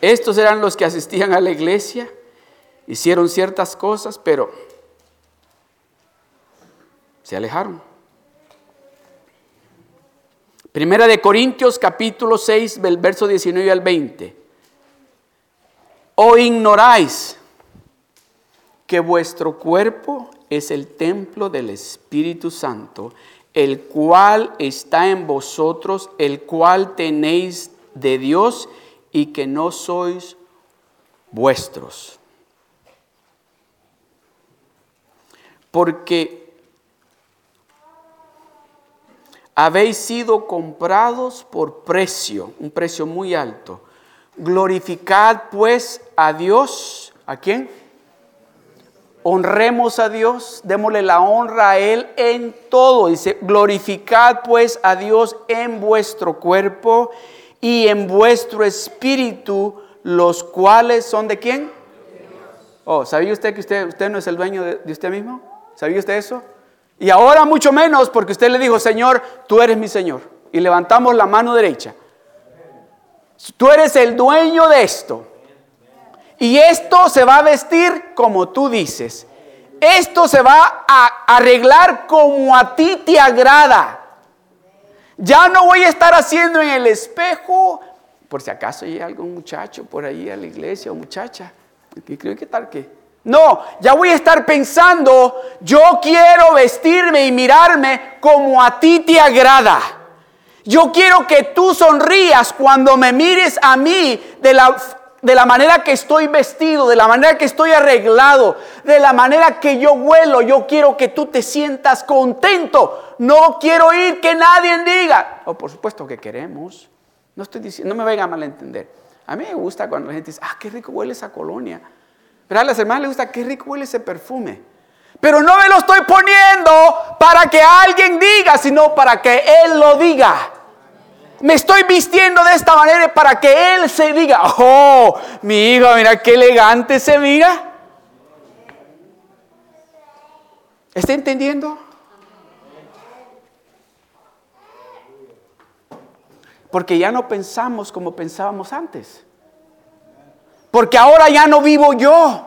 Estos eran los que asistían a la iglesia, hicieron ciertas cosas, pero se alejaron. Primera de Corintios capítulo 6, del verso 19 al 20. ¿O ignoráis que vuestro cuerpo es el templo del Espíritu Santo, el cual está en vosotros, el cual tenéis de Dios que no sois vuestros? Porque habéis sido comprados por precio, un precio muy alto. Glorificad pues a Dios, ¿a quién? Honremos a Dios, démosle la honra a Él en todo. Dice, glorificad pues a Dios en vuestro cuerpo y en vuestro espíritu, los cuales son de quién? Oh, ¿sabía usted que usted, usted no es el dueño de, de usted mismo? ¿Sabía usted eso? Y ahora mucho menos porque usted le dijo, Señor, tú eres mi Señor. Y levantamos la mano derecha. Tú eres el dueño de esto. Y esto se va a vestir como tú dices. Esto se va a arreglar como a ti te agrada. Ya no voy a estar haciendo en el espejo, por si acaso hay algún muchacho por ahí a la iglesia o muchacha. Y creo que tal que no, ya voy a estar pensando, yo quiero vestirme y mirarme como a ti te agrada. Yo quiero que tú sonrías cuando me mires a mí de la, de la manera que estoy vestido, de la manera que estoy arreglado, de la manera que yo huelo. Yo quiero que tú te sientas contento. No quiero ir que nadie diga. Oh, por supuesto que queremos. No estoy diciendo, no me venga a malentender. A mí me gusta cuando la gente dice, ah, qué rico huele esa colonia. Pero a las hermanas les gusta, qué rico huele ese perfume. Pero no me lo estoy poniendo para que alguien diga, sino para que Él lo diga. Me estoy vistiendo de esta manera para que Él se diga, oh, mi hijo, mira qué elegante se mira. ¿Está entendiendo? Porque ya no pensamos como pensábamos antes. Porque ahora ya no vivo yo.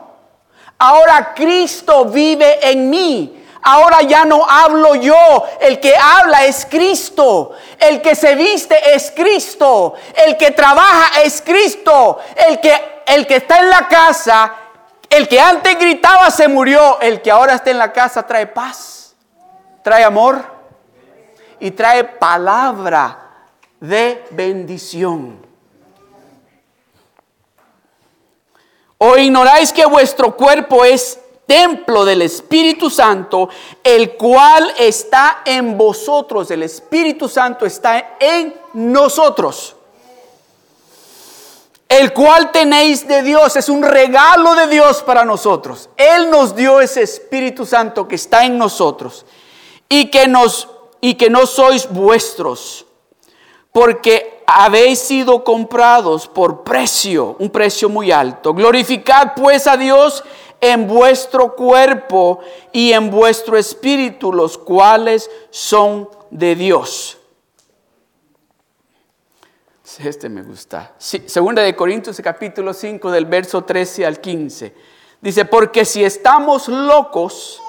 Ahora Cristo vive en mí. Ahora ya no hablo yo. El que habla es Cristo. El que se viste es Cristo. El que trabaja es Cristo. El que, el que está en la casa el que antes gritaba se murió, el que ahora está en la casa trae paz, trae amor y trae palabra de bendición. ¿O ignoráis que vuestro cuerpo es templo del Espíritu Santo, el cual está en vosotros? El Espíritu Santo está en nosotros el cual tenéis de Dios. Es un regalo de Dios para nosotros. Él nos dio ese Espíritu Santo que está en nosotros y que, nos, y que no sois vuestros, porque habéis sido comprados por precio, un precio muy alto. Glorificad pues a Dios en vuestro cuerpo y en vuestro espíritu, los cuales son de Dios este me gusta. segunda de Corintios capítulo 5 del verso 13 al 15. Dice, porque si estamos locos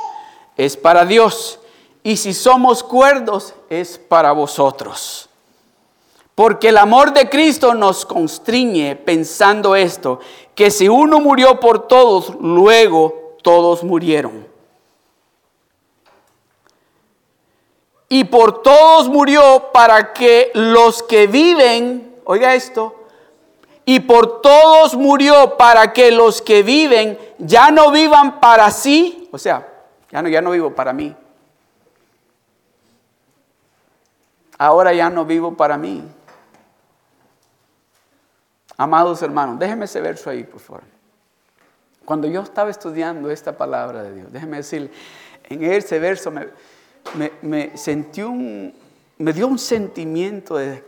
es para Dios y si somos cuerdos es para vosotros. Porque el amor de Cristo nos constriñe pensando esto, que si uno murió por todos, luego todos murieron. Y por todos murió para que los que viven oiga esto, y por todos murió para que los que viven ya no vivan para sí, o sea, ya no, ya no vivo para mí. Ahora ya no vivo para mí. Amados hermanos, déjenme ese verso ahí, por favor. Cuando yo estaba estudiando esta palabra de Dios, déjenme decir, en ese verso me, me, sentí un, me dio un sentimiento de,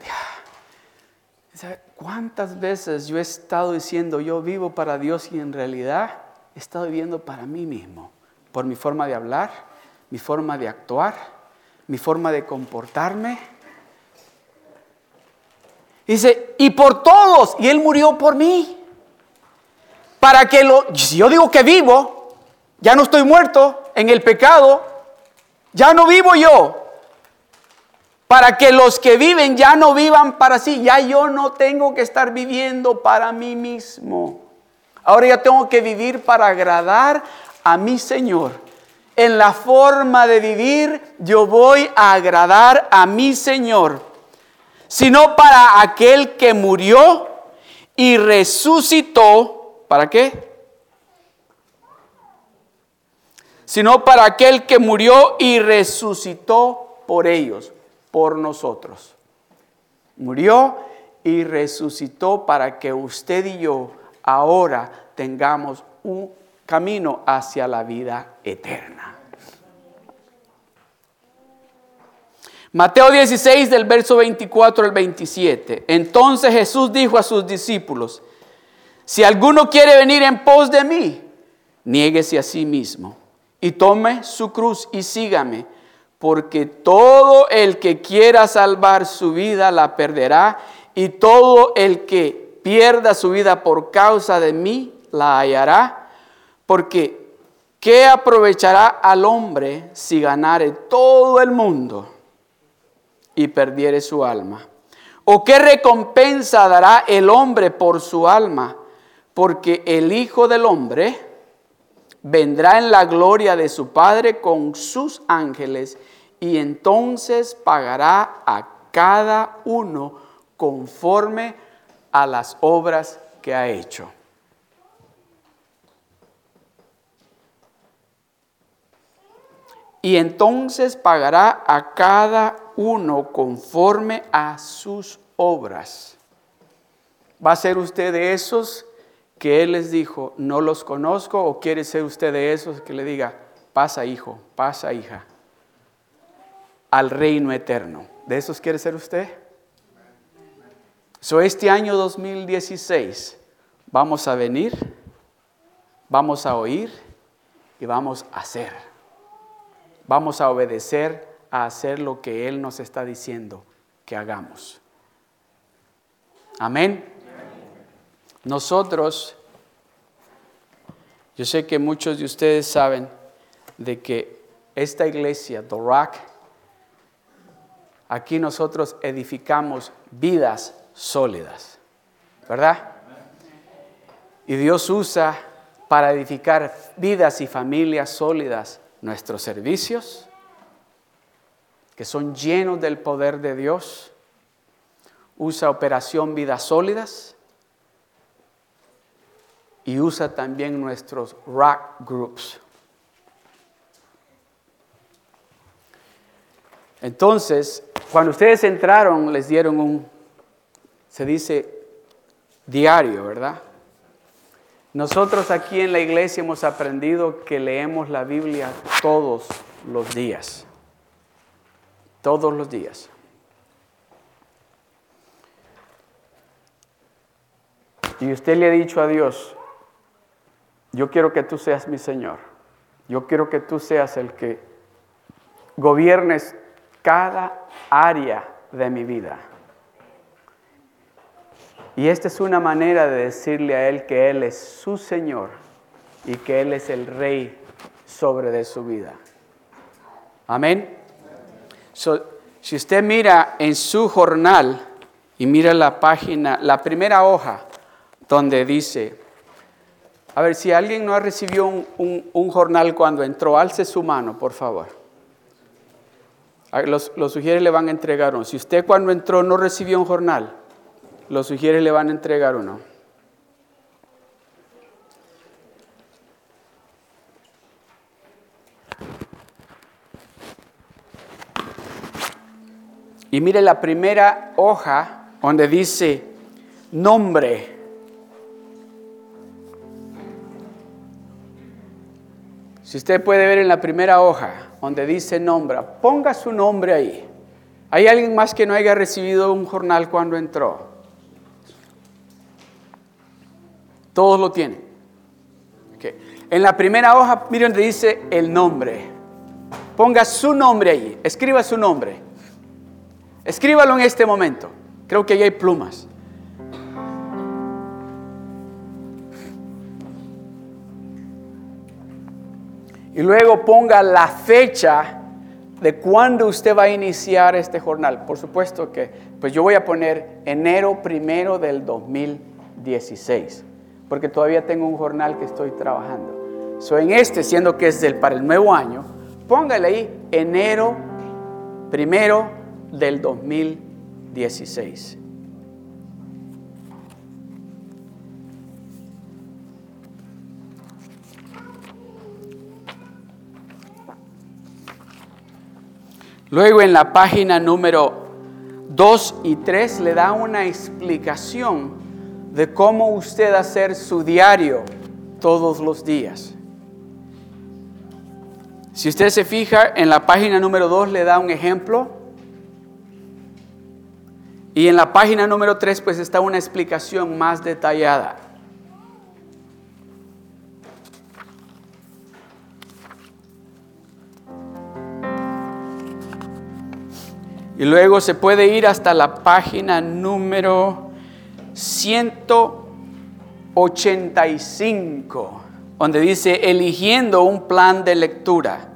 ¿Cuántas veces yo he estado diciendo yo vivo para Dios y en realidad he estado viviendo para mí mismo? Por mi forma de hablar, mi forma de actuar, mi forma de comportarme. Dice, y por todos, y Él murió por mí. Para que lo, si yo digo que vivo, ya no estoy muerto en el pecado, ya no vivo yo, para que los que viven ya no vivan para sí, ya yo no tengo que estar viviendo para mí mismo. Ahora ya tengo que vivir para agradar a mi Señor. En la forma de vivir yo voy a agradar a mi Señor, sino para aquel que murió y resucitó. ¿Para qué? Sino para aquel que murió y resucitó por ellos por nosotros. Murió y resucitó para que usted y yo ahora tengamos un camino hacia la vida eterna. Mateo 16 del verso 24 al 27. Entonces Jesús dijo a sus discípulos, si alguno quiere venir en pos de mí, niéguese a sí mismo y tome su cruz y sígame porque todo el que quiera salvar su vida la perderá, y todo el que pierda su vida por causa de mí la hallará, porque ¿qué aprovechará al hombre si ganare todo el mundo y perdiere su alma? ¿O qué recompensa dará el hombre por su alma? Porque el Hijo del Hombre vendrá en la gloria de su Padre con sus ángeles y entonces pagará a cada uno conforme a las obras que ha hecho. Y entonces pagará a cada uno conforme a sus obras. ¿Va a ser usted de esos que Él les dijo, no los conozco? ¿O quiere ser usted de esos que le diga, pasa hijo, pasa hija? al reino eterno. ¿De esos quiere ser usted? So, este año 2016 vamos a venir, vamos a oír y vamos a hacer. Vamos a obedecer a hacer lo que Él nos está diciendo que hagamos. Amén. Nosotros, yo sé que muchos de ustedes saben de que esta iglesia, Rock, aquí nosotros edificamos vidas sólidas, ¿verdad? Y Dios usa para edificar vidas y familias sólidas nuestros servicios, que son llenos del poder de Dios. Usa Operación Vidas Sólidas y usa también nuestros rock groups. Entonces, cuando ustedes entraron, les dieron un, se dice, diario, ¿verdad? Nosotros aquí en la iglesia hemos aprendido que leemos la Biblia todos los días. Todos los días. Y usted le ha dicho a Dios, yo quiero que tú seas mi Señor. Yo quiero que tú seas el que gobiernes cada área de mi vida. Y esta es una manera de decirle a Él que Él es su Señor y que Él es el Rey sobre de su vida. Amén. Si usted mira en su jornal y mira la página, la primera hoja donde dice, a ver, si alguien no ha recibido un, un jornal cuando entró, alce su mano, por favor. Los, los sugieres le van a entregar uno. Si usted cuando entró no recibió un jornal, los sugieres le van a entregar uno. Y mire la primera hoja donde dice nombre. Si usted puede ver en la primera hoja donde dice nombre, ponga su nombre ahí. ¿Hay alguien más que no haya recibido un jornal cuando entró? Todos lo tienen. En la primera hoja, miren donde dice el nombre. Ponga su nombre ahí. Escriba su nombre. Escríbalo en este momento. Creo que ahí hay plumas. Y luego ponga la fecha de cuándo usted va a iniciar este jornal. Por supuesto que, pues yo voy a poner enero primero del 2016 porque todavía tengo un jornal que estoy trabajando. So, en este, siendo que es del, para el nuevo año, póngale ahí enero primero del 2016. Luego en la página número 2 y 3 le da una explicación de cómo usted hacer su diario todos los días. Si usted se fija, en la página número 2 le da un ejemplo. Y en la página número 3 pues está una explicación más detallada. Y luego se puede ir hasta la página número 185, donde dice eligiendo un plan de lectura.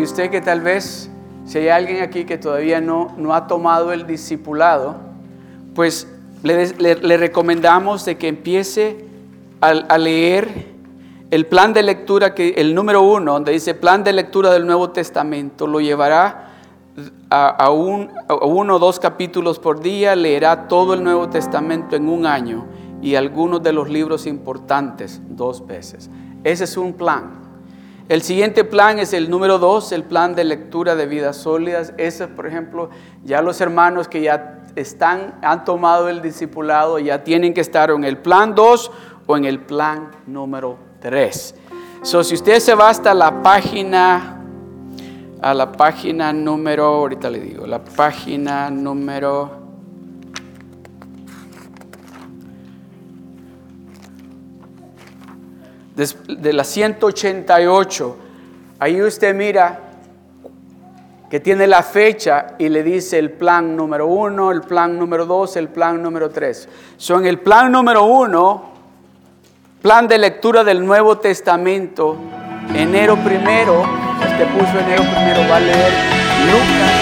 Y usted que tal vez, si hay alguien aquí que todavía no, no ha tomado el discipulado, pues le, recomendamos de que empiece a leer el plan de lectura, que el número uno, donde dice plan de lectura del Nuevo Testamento, lo llevará a, un, uno o dos capítulos por día, leerá todo el Nuevo Testamento en un año y algunos de los libros importantes dos veces. Ese es un plan. El siguiente plan es el número dos, el plan de lectura de vidas sólidas. Ese, por ejemplo, ya los hermanos que ya están, han tomado el discipulado, ya tienen que estar en el plan dos o en el plan número 3. So, si usted se va hasta la página a la página número, ahorita le digo, la página número... de la 188, ahí usted mira que tiene la fecha y le dice el plan número uno, el plan número dos, el plan número tres. Son el plan número uno, plan de lectura del Nuevo Testamento, enero primero, usted puso enero primero, va a leer Lucas